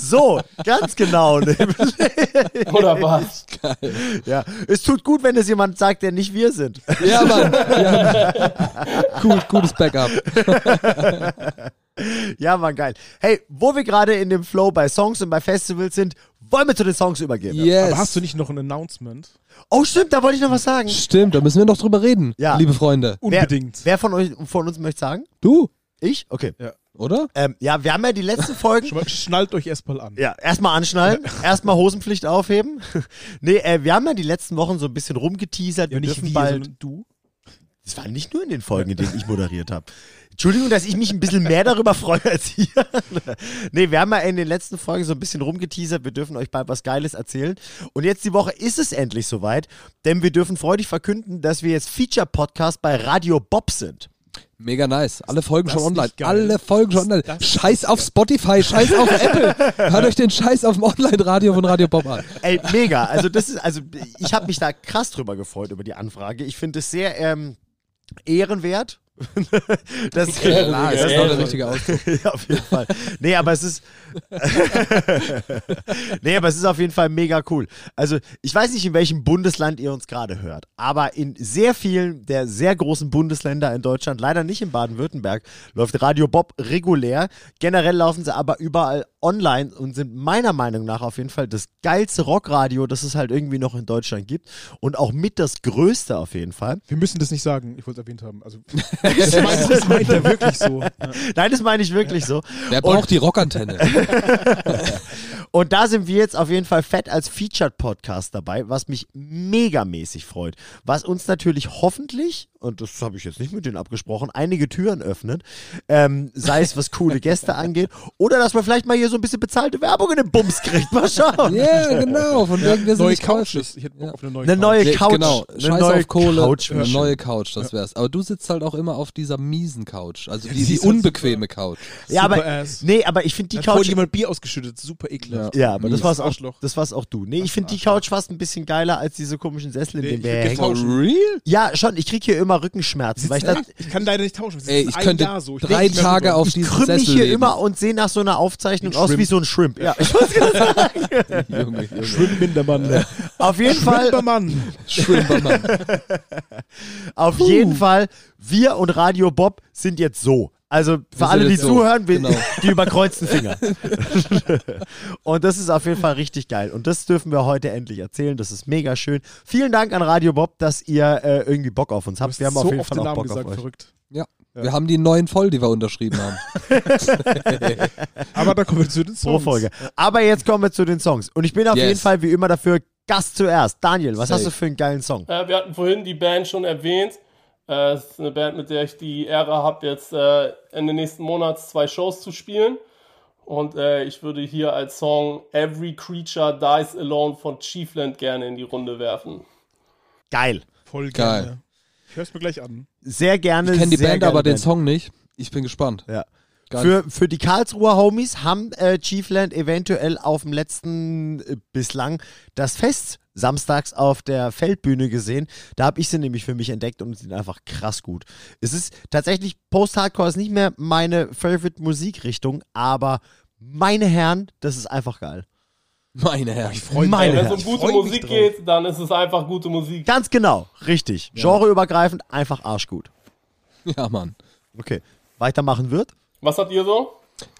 so, ganz genau. Oder was? ja, es tut gut, wenn es jemand sagt, der nicht wir sind. Ja, Mann. Ja. Cool, gutes Backup. ja, Mann, geil. Hey, wo wir gerade in dem Flow bei Songs und bei Festivals sind, wollen wir zu den Songs übergehen. Yes. Aber hast du nicht noch ein Announcement? Oh, stimmt, da wollte ich noch was sagen. Stimmt, da müssen wir noch drüber reden, Ja. liebe Freunde. Unbedingt. Wer, wer von euch von uns möchte sagen? Du, Ich? Okay. oder? Ähm, ja, wir haben ja die letzten Folgen. Schnallt euch erstmal an. Ja, erstmal anschnallen, erstmal Hosenpflicht aufheben. nee, äh, wir haben ja die letzten Wochen so ein bisschen rumgeteasert. Ja, wir nicht wir, bald. sondern du. Das war nicht nur in den Folgen, in denen ich moderiert habe. Entschuldigung, dass ich mich ein bisschen mehr darüber freue als ihr. nee, wir haben ja in den letzten Folgen so ein bisschen rumgeteasert. Wir dürfen euch bald was Geiles erzählen. Und jetzt die Woche ist es endlich soweit, denn wir dürfen freudig verkünden, dass wir jetzt Feature-Podcast bei Radio Bob sind. Mega nice. Alle Folgen das schon online. Alle Folgen schon online. das Scheiß auf Spotify, scheiß auf Apple. Hört euch den Scheiß auf dem Online-Radio von Radio Bob an. Ey, mega. Also das ist, also ich habe mich da krass drüber gefreut über die Anfrage. Ich finde es sehr ähm, ehrenwert. Das, Klar, das ist Ja, doch ja. der richtige Ausdruck. ja, auf jeden Fall. Nee, aber es ist. nee, aber es ist auf jeden Fall mega cool. Also, ich weiß nicht, in welchem Bundesland ihr uns gerade hört, aber in sehr vielen der sehr großen Bundesländer in Deutschland, leider nicht in Baden-Württemberg, läuft Radio Bob regulär. Generell laufen sie aber überall online und sind meiner Meinung nach auf jeden Fall das geilste Rockradio, das es halt irgendwie noch in Deutschland gibt und auch mit das größte auf jeden Fall. Wir müssen das nicht sagen, ich wollte es erwähnt haben. Also, das meint, das meint er wirklich so. Nein, das meine ich wirklich so. Wer braucht die Rockantenne? Und da sind wir jetzt auf jeden Fall fett als Featured Podcast dabei, was mich megamäßig freut. Was uns natürlich hoffentlich, und das habe ich jetzt nicht mit denen abgesprochen, einige Türen öffnet. Ähm, sei es was coole Gäste angeht oder dass man vielleicht mal hier so ein bisschen bezahlte Werbung in den Bums kriegt. Mal schauen. Ja, genau. Von wegen, wir sind Neue Couches. Ich hätte Bock Ja. auf eine neue Eine neue Nee, Couch. Genau, eine scheiß neue auf Kohle, Couch eine neue Couch, das wär's. Aber du sitzt halt auch immer auf dieser miesen Couch, also die, die halt unbequeme Couch. Ja, Super aber, ass. nee, aber ich finde die Die hat Couch. jemand Bier ausgeschüttet, super ekelhaft. Ja, aber das Mies. war's auch. Arschloch. Das war's auch du. Nee, ich finde die Couch fast ein bisschen geiler als diese komischen Sessel, in Nee, denen ich wir hängen. real? Ja, schon. Ich krieg hier immer Rückenschmerzen, weil ich dann, Ich kann leider nicht tauschen. Das Ey, ich könnte Jahr so. Ich drei Tage auf ich diesen krümm mich Sessel hier immer und sehe nach so einer Aufzeichnung aus wie so ein Shrimp. Ja, ich Junge, Junge. Schwimmmindermann. auf jeden Fall, Schwimmermann. Schwimmbadmann. auf jeden Fall, wir und Radio Bob sind jetzt so. Also für alle, die so, zuhören, wir, genau. die überkreuzten Finger. und das ist auf jeden Fall richtig geil. Und das dürfen wir heute endlich erzählen. Das ist mega schön. Vielen Dank an Radio Bob, dass ihr äh, irgendwie Bock auf uns habt. Wir haben so auf jeden oft Fall den auch Bock gesagt, auf euch. verrückt. Ja. Wir haben die neuen voll, die wir unterschrieben haben. Aber da kommen wir zu den Pro Songs. Folge. Aber jetzt kommen wir zu den Songs. Und ich bin auf Yes. jeden Fall wie immer dafür Gast zuerst. Daniel, was Safe. hast du für einen geilen Song? Äh, wir hatten vorhin die Band schon erwähnt. Äh, Es ist eine Band, mit der ich die Ehre habe, jetzt äh, Ende nächsten Monats zwei Shows zu spielen. Und äh, ich würde hier als Song Every Creature Dies Alone von Chiefland gerne in die Runde werfen. Geil. Voll Geil. gerne. Ich hör's mir gleich an. Sehr gerne. Ich kenne die Band, aber den Band. Song nicht. Ich bin gespannt. Ja. Für, für die Karlsruher Homies haben äh, Chiefland eventuell auf dem letzten äh, bislang das Fest samstags auf der Feldbühne gesehen. Da habe ich sie nämlich für mich entdeckt und sie sind einfach krass gut. Es ist tatsächlich, Post-Hardcore ist nicht mehr meine Favorite Musikrichtung, aber meine Herren, das ist einfach geil. Meine Herren. Ich freue mich. Wenn es um gute Musik geht, dann ist es einfach gute Musik. Ganz genau, richtig. Genreübergreifend, einfach arschgut. Ja, Mann. Okay, weitermachen wird. Was habt ihr so?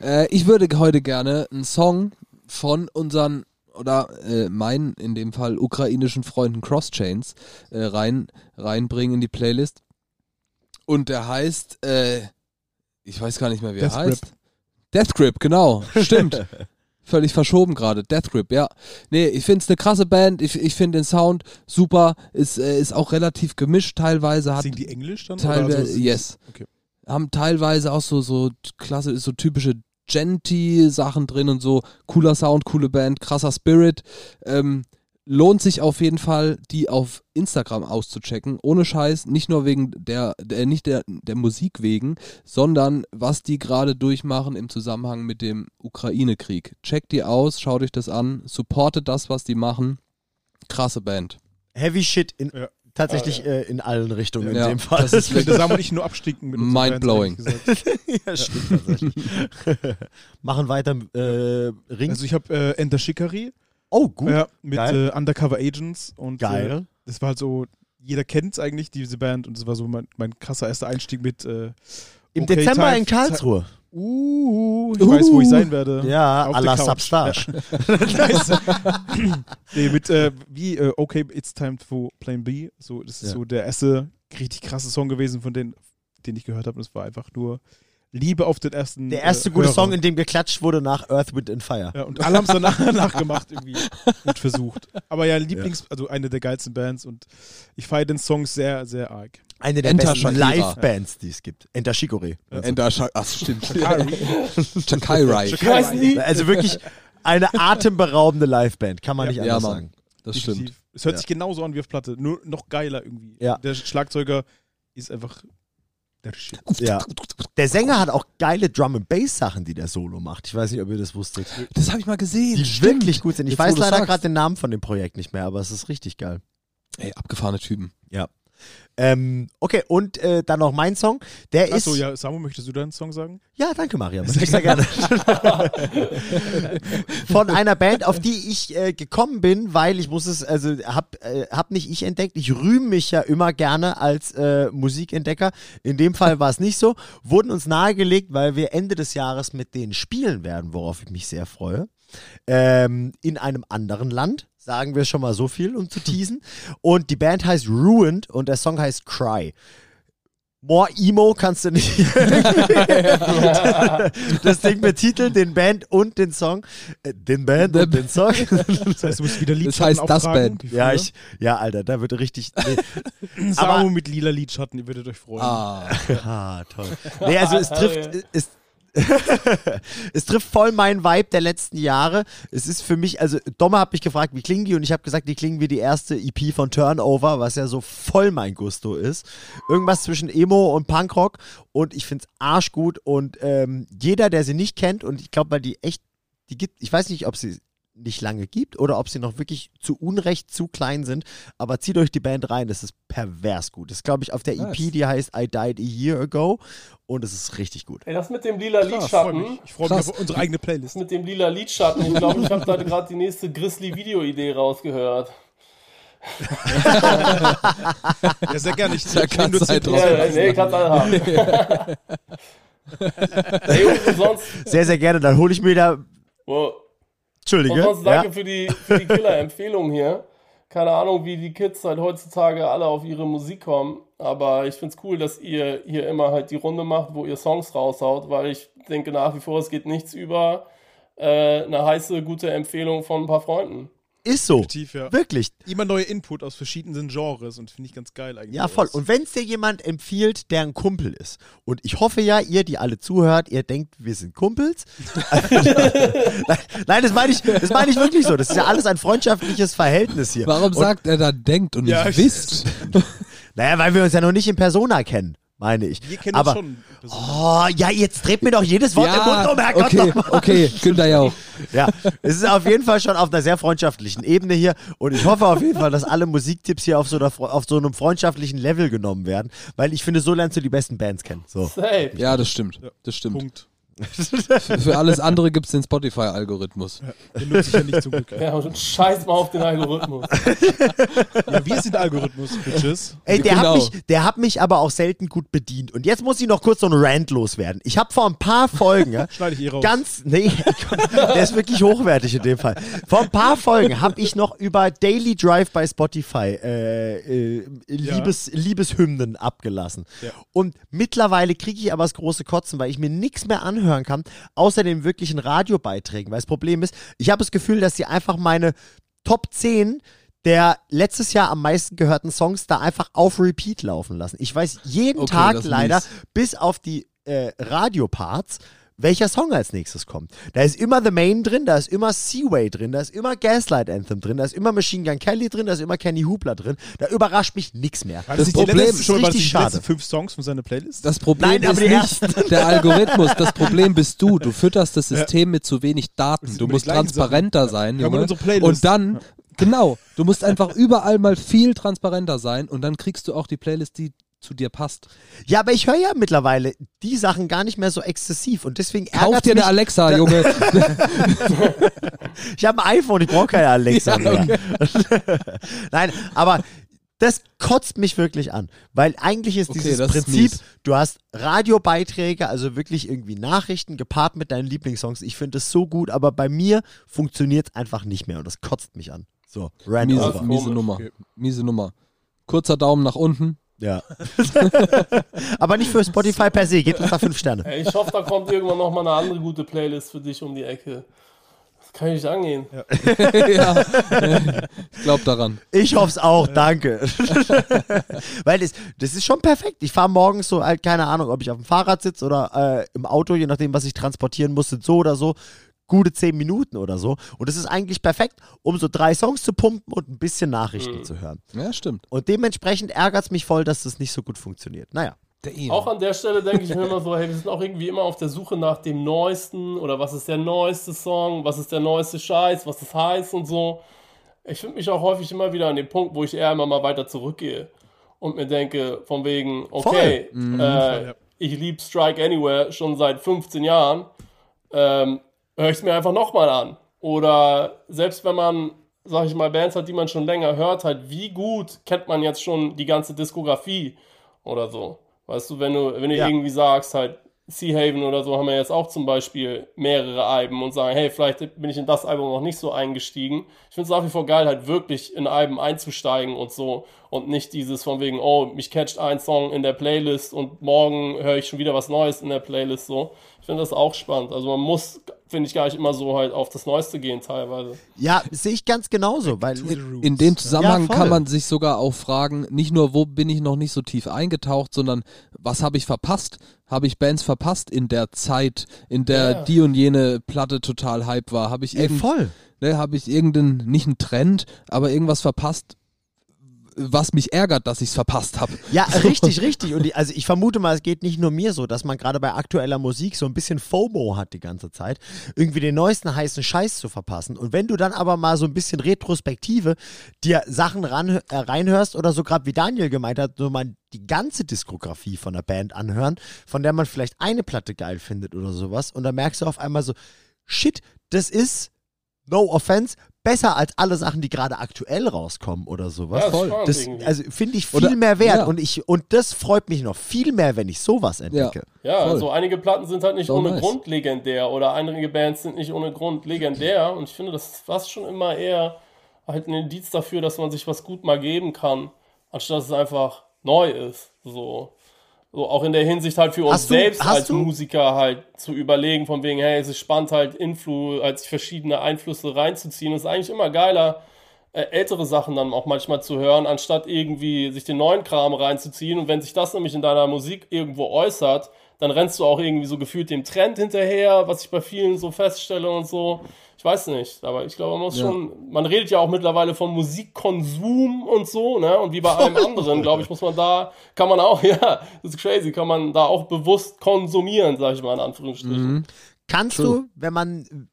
Äh, ich würde heute gerne einen Song von unseren oder äh, meinen in dem Fall ukrainischen Freunden Crosschains äh, rein reinbringen in die Playlist. Und der heißt, äh, ich weiß gar nicht mehr, wie er Death heißt. Death Grip, genau, stimmt. Völlig verschoben gerade. Death Grip, ja. Nee, ich finde es eine krasse Band. Ich, ich finde den Sound super. Ist, äh, ist auch relativ gemischt teilweise. Hat Singen die Englisch dann? teilweise, Oder also, yes. Okay. Haben teilweise auch so, so klasse, so typische Genty-Sachen drin und so. Cooler Sound, coole Band, krasser Spirit. Ähm, lohnt sich auf jeden Fall, die auf Instagram auszuchecken. Ohne Scheiß, nicht nur wegen der, der nicht der, der Musik wegen, sondern was die gerade durchmachen im Zusammenhang mit dem Ukraine-Krieg. Checkt die aus, schaut euch das an, supportet das, was die machen. Krasse Band. Heavy Shit in, Ja. Tatsächlich äh, in allen Richtungen Ja, in dem Fall. das ist Ich finde, Sam und ich nur abstinken mit Mindblowing. Ja, stimmt tatsächlich. Machen weiter äh, Ring. Also ich habe äh, Enter Shikari oh, gut. ja, mit äh, Undercover Agents und Äh, Geil. das war halt so, jeder kennt es eigentlich, diese Band, und das war so mein, mein krasser erster Einstieg mit äh, Im okay, Dezember Time- in Karlsruhe. Uh, ich weiß, wo ich sein werde. Ja, à la. Nice. nee, mit äh, wie äh, Okay, it's time for Plan B. So, das ist Ja. so der erste richtig krasse Song gewesen, von denen, den ich gehört habe. Das war einfach nur Liebe auf den ersten. Der erste äh, gute Hörer. Song, in dem geklatscht wurde nach Earth, Wind and Fire. Ja, und alle haben es danach nachgemacht irgendwie und versucht. Aber ja, Lieblings, also eine der geilsten Bands und ich feiere den Song sehr, sehr arg. Eine der Enter besten. Live-Bands, die es gibt. Enter Shikore. Ender Sch Ach, stimmt. Chakai Wie heißen die? Also wirklich eine atemberaubende Live-Band, kann man Ja. nicht Ja, anders Mann. sagen. Das stimmt. Es hört Ja. sich genauso an wie auf Platte, nur noch geiler irgendwie. Ja. Der Schlagzeuger ist einfach. Ja. Der Sänger hat auch geile Drum and Bass Sachen, die der Solo macht. Ich weiß nicht, ob ihr das wusstet. Das habe ich mal gesehen. Die stimmt. wirklich gut sind. Ich Jetzt, weiß leider gerade den Namen von dem Projekt nicht mehr, aber es ist richtig geil. Ey, abgefahrene Typen. Ähm, okay, und äh, dann noch mein Song. Der ist. Achso, ja, Samu, möchtest du deinen Song sagen? Ja, danke, Mariam. Sehr, sehr gerne. Von einer Band, auf die ich äh, gekommen bin, weil ich muss es, also hab, äh, hab nicht ich entdeckt. Ich rühme mich ja immer gerne als äh, Musikentdecker. In dem Fall war es nicht so. Wurden uns nahegelegt, weil wir Ende des Jahres mit denen spielen werden, worauf ich mich sehr freue. Ähm, in einem anderen Land. Sagen wir schon mal so viel, um zu teasen. Und die Band heißt Ruined und der Song heißt Cry. More Emo kannst du nicht. das Ding mit Titel, den Band und den Song. Äh, den Band und den Song. Das heißt, du musst wieder Lidschatten heißt das Band. ja, ich, ja, Alter, da wird richtig. Nee. Samu aber- mit lila Lidschatten, ihr würdet euch freuen. Ah. Ah, toll. Nee, also es trifft. Es, es trifft voll meinen Vibe der letzten Jahre. Es ist für mich, also Dommer hat mich gefragt, wie klingen die? Und ich habe gesagt, die klingen wie die erste EP von Turnover, was ja so voll mein Gusto ist. Irgendwas zwischen Emo und Punkrock. Und ich finde es arschgut. Und ähm, jeder, der sie nicht kennt, und ich glaube, weil die echt, die gibt, ich weiß nicht, ob sie nicht lange gibt oder ob sie noch wirklich zu Unrecht zu klein sind, aber zieht euch die Band rein, das ist pervers gut. Das ist, glaube ich, auf der Nice. EP, die heißt I Died a Year Ago und es ist richtig gut. Ey, das mit dem lila Krass, freu Lidschatten. mich. Ich freue mich auf unsere eigene Das Playlist. mit dem lila Lidschatten. Ich glaube, ich habe da gerade die nächste Grizzly-Video-Idee rausgehört. Ja, sehr gerne. Ich, nehme nur 10 halt draus. Ja, nee, kannst alle haben. Und sonst, Sehr, sehr gerne. Dann hole ich mir da. oh, Entschuldige. und sonst danke ja? für die, für die Killer-Empfehlung hier. Keine Ahnung, wie die Kids halt heutzutage alle auf ihre Musik kommen. Aber ich find's cool, dass ihr hier immer halt die Runde macht, wo ihr Songs raushaut, weil ich denke nach wie vor, es geht nichts über äh, eine heiße, gute Empfehlung von ein paar Freunden. Ist so. Definitiv, ja. Wirklich. Immer neue Input aus verschiedenen Genres und finde ich ganz geil eigentlich. Ja, voll. Und wenn es dir jemand empfiehlt, der ein Kumpel ist, und ich hoffe ja, ihr, die alle zuhört, ihr denkt, wir sind Kumpels. nein, nein, das meine ich, das meine ich wirklich so. Das ist ja alles ein freundschaftliches Verhältnis hier. Warum und, sagt er da denkt und Ja, nicht ich- wisst? Naja, weil wir uns ja noch nicht in Persona kennen, meine ich. Wir kennen Aber, uns schon. Oh, ja, jetzt dreht mir doch jedes Wort im Mund um, Herrgott okay, okay, Günther ja auch. Ja, es ist auf jeden Fall schon auf einer sehr freundschaftlichen Ebene hier und ich hoffe auf jeden Fall, dass alle Musiktipps hier auf so, einer, auf so einem freundschaftlichen Level genommen werden, weil ich finde, so lernst du die besten Bands kennen. So. Safe. Ja, das stimmt. Das stimmt. Punkt. Für alles andere gibt es den Spotify-Algorithmus. Den nutze ich ja nicht zum Glück. Ja, Ja, und scheiß mal auf den Algorithmus. wir sind der Algorithmus, Bitches. Ey, der, Genau. hat mich, der hat mich aber auch selten gut bedient. Und jetzt muss ich noch kurz so einen Rant loswerden. Ich habe vor ein paar Folgen, ja, Schneide ich eh raus. ganz, nee, der ist wirklich hochwertig in dem Fall. Vor ein paar Folgen habe ich noch über Daily Drive bei Spotify äh, äh, Liebes, Liebeshymnen abgelassen. Ja. Und mittlerweile kriege ich aber das große Kotzen, weil ich mir nichts mehr anhören kann, außer den wirklichen Radiobeiträgen. Weil das Problem ist, ich habe das Gefühl, dass sie einfach meine Top 10 der letztes Jahr am meisten gehörten Songs da einfach auf Repeat laufen lassen. Ich weiß jeden Okay, Tag leider, bis auf die äh, Radioparts, welcher Song als nächstes kommt. Da ist immer The Main drin, da ist immer Seaway drin, da ist immer Gaslight Anthem drin, da ist immer Machine Gun Kelly drin, da ist immer Kenny Hoopla drin. Da überrascht mich nichts mehr. Das die Problem letzten- ist schon mal richtig die schade. fünf Songs von seiner Playlist? Das Problem Nein, ist nicht der Algorithmus. Das Problem bist du. Du fütterst das System mit zu wenig Daten. Du musst transparenter sein, Wir haben Junge. unsere Playlist. Und dann, genau, du musst einfach überall mal viel transparenter sein und dann kriegst du auch die Playlist, die zu dir passt. Ja, aber ich höre ja mittlerweile die Sachen gar nicht mehr so exzessiv und deswegen Kauf ärgert dir mich. eine Alexa, Junge. Ich habe ein iPhone, ich brauche keine Alexa Ja, mehr. Nein, aber das kotzt mich wirklich an, weil eigentlich ist Okay, dieses das ist Prinzip, mies. du hast Radiobeiträge, also wirklich irgendwie Nachrichten gepaart mit deinen Lieblingssongs. Ich finde es so gut, aber bei mir funktioniert es einfach nicht mehr und das kotzt mich an. So, Rand Miese, miese. Nummer. Miese Nummer. Kurzer Daumen nach unten. Ja. aber nicht für Spotify per se, gebt uns da fünf Sterne. Ey, ich hoffe, da kommt irgendwann nochmal eine andere gute Playlist für dich um die Ecke. Das kann ich nicht angehen. ja. Ich glaub daran. Ich hoffe es auch, danke. Weil das, das ist schon perfekt. Ich fahre morgens so, halt, keine Ahnung, ob ich auf dem Fahrrad sitze oder äh, im Auto, je nachdem, was ich transportieren muss, so oder so gute zehn Minuten oder so. Und das ist eigentlich perfekt, um so drei Songs zu pumpen und ein bisschen Nachrichten zu hören. Ja, stimmt. Und dementsprechend ärgert es mich voll, dass das nicht so gut funktioniert. Naja. Auch an der Stelle denke ich mir immer so, hey, wir sind auch irgendwie immer auf der Suche nach dem Neuesten oder was ist der neueste Song, was ist der neueste Scheiß, was ist heiß und so. Ich finde mich auch häufig immer wieder an den Punkt, wo ich eher immer mal weiter zurückgehe und mir denke, von wegen, okay, äh, ich liebe Strike Anywhere schon seit 15 Jahren, ähm, höre ich es mir einfach nochmal an. Oder selbst wenn man, sag ich mal, Bands hat, die man schon länger hört, halt, wie gut kennt man jetzt schon die ganze Diskografie oder so. Weißt du, wenn du, wenn du Ja. irgendwie sagst, halt, Sea Haven oder so haben wir jetzt auch zum Beispiel mehrere Alben und sagen, hey, vielleicht bin ich in das Album noch nicht so eingestiegen. Ich finde es nach wie vor geil, halt wirklich in Alben einzusteigen und so und nicht dieses von wegen, oh, mich catcht ein Song in der Playlist und morgen höre ich schon wieder was Neues in der Playlist so. Ich finde das auch spannend. Also man muss, finde ich, gar nicht immer so halt auf das Neueste gehen teilweise. Ja, sehe ich ganz genauso, weil In dem Zusammenhang Ja, kann man sich sogar auch fragen, nicht nur, wo bin ich noch nicht so tief eingetaucht, sondern was habe ich verpasst? Habe ich Bands verpasst in der Zeit, in der Ja. die und jene Platte total Hype war? Habe ich, Ey, irgend, voll. ne, habe ich irgendeinen, nicht einen Trend, aber irgendwas verpasst, was mich ärgert, dass ich es verpasst habe? Ja, richtig, richtig. Und die, also ich vermute mal, es geht nicht nur mir so, dass man gerade bei aktueller Musik so ein bisschen FOMO hat die ganze Zeit, irgendwie den neuesten heißen Scheiß zu verpassen. Und wenn du dann aber mal so ein bisschen Retrospektive dir Sachen ran, äh, reinhörst oder so gerade wie Daniel gemeint hat, so mal die ganze Diskografie von der Band anhören, von der man vielleicht eine Platte geil findet oder sowas. Und dann merkst du auf einmal so, shit, das ist, no offense, besser als alle Sachen, die gerade aktuell rauskommen oder sowas. Ja, voll. Das, also finde ich viel Oder- mehr wert ja. und ich und das freut mich noch viel mehr, wenn ich sowas entdecke. Ja, Voll. also einige Platten sind halt nicht So ohne nice. Grund legendär oder einige Bands sind nicht ohne Grund legendär und ich finde, das ist fast schon immer eher halt ein Indiz dafür, dass man sich was gut mal geben kann, anstatt dass es einfach neu ist. So. So auch in der Hinsicht halt für uns Hast selbst als du- Musiker halt zu überlegen, von wegen, hey, es ist spannend halt Influ, als verschiedene Einflüsse reinzuziehen. Es ist eigentlich immer geiler, äh, ältere Sachen dann auch manchmal zu hören, anstatt irgendwie sich den neuen Kram reinzuziehen. Und wenn sich das nämlich in deiner Musik irgendwo äußert, dann rennst du auch irgendwie so gefühlt dem Trend hinterher, was ich bei vielen so feststelle und so. Ich weiß nicht, aber ich glaube, man muss Ja. schon, man redet ja auch mittlerweile von Musikkonsum und so, ne? Und wie bei allem anderen, glaube ich, muss man da, kann man auch, ja, das ist crazy, kann man da auch bewusst konsumieren, sage ich mal in Anführungsstrichen. Kannst True. du, wenn man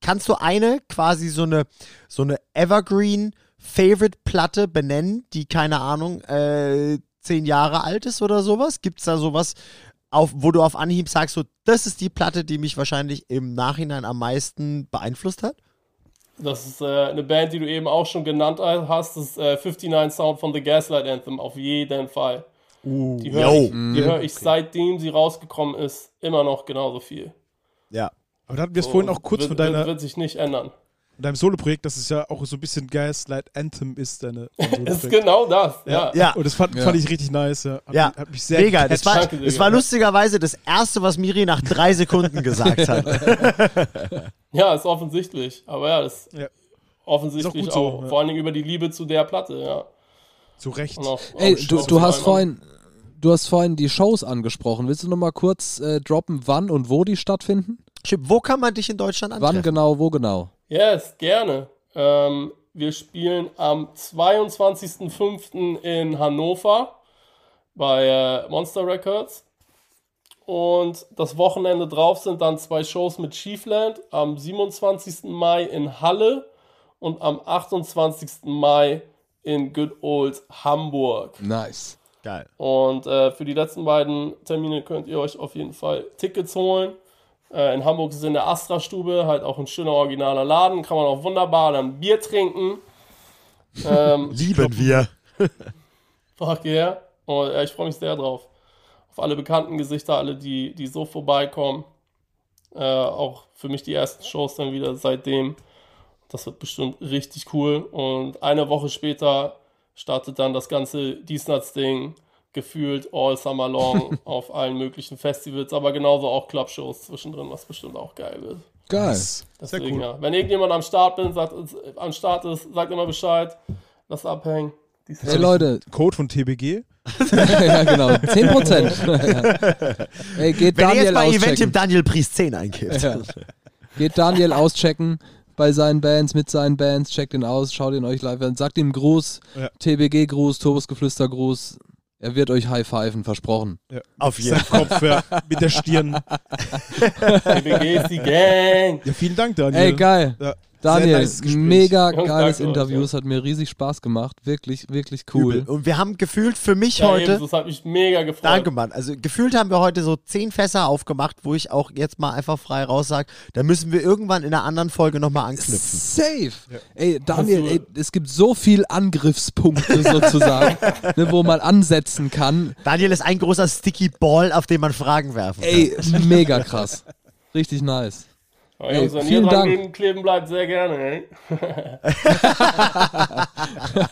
kannst du eine quasi so eine so eine Evergreen Favorite Platte benennen, die keine Ahnung äh, zehn Jahre alt ist oder sowas? Gibt's da sowas, auf, wo du auf Anhieb sagst, so das ist die Platte, die mich wahrscheinlich im Nachhinein am meisten beeinflusst hat? Das ist äh, eine Band, die du eben auch schon genannt hast. Das ist äh, 59 Sound von The Gaslight Anthem, auf jeden Fall. Die höre ich, die hör ich seitdem sie rausgekommen ist, immer noch genauso viel. Ja. Aber da hatten wir es So, vorhin auch kurz wird, von deiner, wird, wird sich nicht ändern. Von deinem Solo-Projekt, dass es ja auch so ein bisschen Gaslight Anthem ist, deine ist genau das, ja. Ja. Und das fand, Ja. fand ich richtig nice, ja. Hat, Ja. mich, hat mich sehr Mega, das war, Danke, das war lustigerweise das erste, was Miri nach drei Sekunden gesagt hat. Ja, ist offensichtlich. Aber ja, das ist Ja. offensichtlich Ist auch auch, so, ja. vor allen Dingen über die Liebe zu der Platte, ja. Zu Recht. Auch, Ey, auch du, du hast vorhin, du hast vorhin die Shows angesprochen. Willst du noch mal kurz äh, droppen, wann und wo die stattfinden? Chip, wo kann man dich in Deutschland antreffen? Wann genau, wo genau? Yes, gerne. Ähm, wir spielen am 22.05. in Hannover bei äh, Monster Records. Und das Wochenende drauf sind dann zwei Shows mit Chiefland am 27. Mai in Halle und am 28. Mai in Good Old Hamburg. Nice. Geil. Und äh, für die letzten beiden Termine könnt ihr euch auf jeden Fall Tickets holen. Äh, in Hamburg ist in der Astra-Stube, halt auch ein schöner originaler Laden. Kann man auch wunderbar dann Bier trinken. Ähm, Lieben wir. fuck yeah. Und äh, ich freue mich sehr drauf. Auf alle bekannten Gesichter, alle, die, die so vorbeikommen. Äh, auch für mich die ersten Shows dann wieder seitdem. Das wird bestimmt richtig cool. Und eine Woche später startet dann das ganze Diesnuts-Ding gefühlt all summer long auf allen möglichen Festivals, aber genauso auch Clubshows zwischendrin, was bestimmt auch geil wird. Geil. Sehr Deswegen, cool. ja. Wenn irgendjemand am Start, bin, sagt, am Start ist, sagt immer Bescheid. Lass abhängen. Die Hey Leute, Code von TBG. ja genau, 10%. Ey, geht Wenn ihr jetzt Daniel bei Eventim auschecken. Daniel Priest 10 eingibt. Ja. Geht Daniel auschecken bei seinen Bands, mit seinen Bands, checkt ihn aus, schaut ihn euch live an, sagt ihm Gruß, Ja. TBG-Gruß, Turbusgeflüster-Gruß. Er wird euch high-pfiven, versprochen. Ja. Auf jeden Sein Kopf ja, mit der Stirn. TBG ist die Gang. Ja, vielen Dank, Daniel. Ey, geil. Ja, Daniel, nice mega geiles euch, Interview. ja. Es hat mir riesig Spaß gemacht. Wirklich, wirklich cool. Übel. Und wir haben gefühlt für mich Ja, heute. ebenso, das hat mich mega gefreut. Danke, Mann. Also gefühlt haben wir heute so zehn Fässer aufgemacht, wo ich auch jetzt mal einfach frei raus sage, da müssen wir irgendwann in einer anderen Folge nochmal anknüpfen. Safe. Ey, Daniel, ey, es gibt so viel Angriffspunkte sozusagen, ne, wo man ansetzen kann. Daniel ist ein großer Sticky Ball, auf den man Fragen werfen kann. Ey, mega krass. Richtig nice. Ja, Ey, Jungs, wenn ihr vielen Dank. kleben- bleibt, sehr gerne.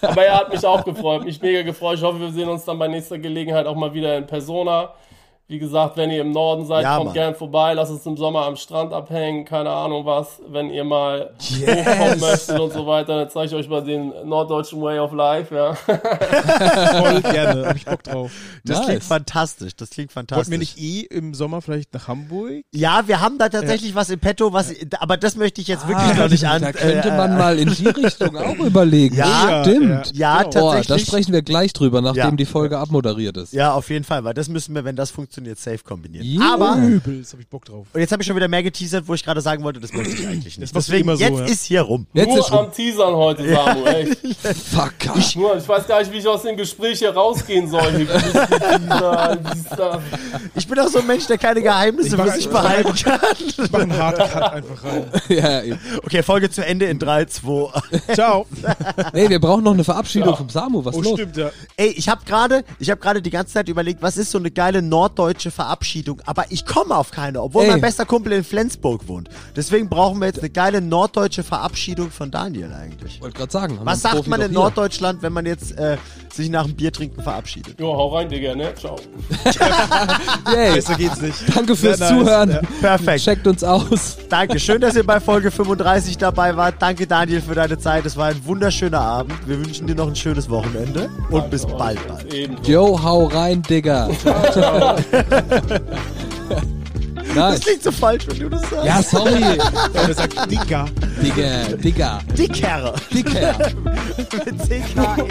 Aber er hat mich auch gefreut, mich mega gefreut. Ich hoffe, wir sehen uns dann bei nächster Gelegenheit auch mal wieder in Persona. Wie gesagt, wenn ihr im Norden seid, Ja, kommt Mann. gern vorbei. Lasst uns im Sommer am Strand abhängen. Keine Ahnung was. Wenn ihr mal hochkommen möchtet und so weiter, dann zeige ich euch mal den norddeutschen Way of Life. Ja. Voll gerne. Hab ich Bock drauf. Das Nice. klingt fantastisch. Das klingt fantastisch. Wollten wir nicht eh im Sommer vielleicht nach Hamburg? ja, wir haben da tatsächlich was im Petto, was, aber das möchte ich jetzt wirklich noch nicht an. Da könnte äh, man mal in die Richtung auch überlegen. Ja, stimmt. Ja, Boah, da tatsächlich. sprechen wir gleich drüber, nachdem Ja. die Folge abmoderiert ist. Ja, auf jeden Fall, weil das müssen wir, wenn das funktioniert, funktioniert safe kombinieren. Ja. Aber, Übelst, hab ich Bock drauf. und jetzt habe ich schon wieder mehr geteasert, wo ich gerade sagen wollte, das möchte ich eigentlich nicht. Deswegen, immer so, jetzt ja. ist hier rum. Jetzt Nur ist rum. am Teasern heute, Samu, echt. Fuck. Nur, ich weiß gar nicht, wie ich aus dem Gespräch hier rausgehen soll. Ich bin auch so ein Mensch, der keine Geheimnisse Ich für sich behalten kann. Ich mach einen Hardcut einfach rein. ja, eben. Okay, Folge zu Ende in 3, 2. Ciao. nee, wir brauchen noch eine Verabschiedung vom Samu. Was Oh, los? stimmt, ja. Ey, ich habe gerade, ich habe gerade die ganze Zeit überlegt, was ist so eine geile norddeutsche Verabschiedung, aber ich komme auf keine, obwohl Ey. mein bester Kumpel in Flensburg wohnt. Deswegen brauchen wir jetzt eine geile norddeutsche Verabschiedung von Daniel eigentlich. Wollte gerade sagen. Was sagt Profi man in hier. Norddeutschland, wenn man jetzt äh, sich nach dem Biertrinken verabschiedet? jo, hau rein, Digga, ne? Ciao. Yay. Besser geht's nicht. Danke fürs nice. Zuhören. Ja. Perfekt. Checkt uns aus. Danke. Schön, dass ihr bei Folge 35 dabei wart. Danke, Daniel, für deine Zeit. Es war ein wunderschöner Abend. Wir wünschen dir noch ein schönes Wochenende und bis bald, bald. Yo, hau rein, Digga. Das nice. klingt so falsch, wenn du das sagst. Ja, sorry. Der sagt Digga. Digga, Digga, Dickherre. Dicker. Mit C-K-E-R.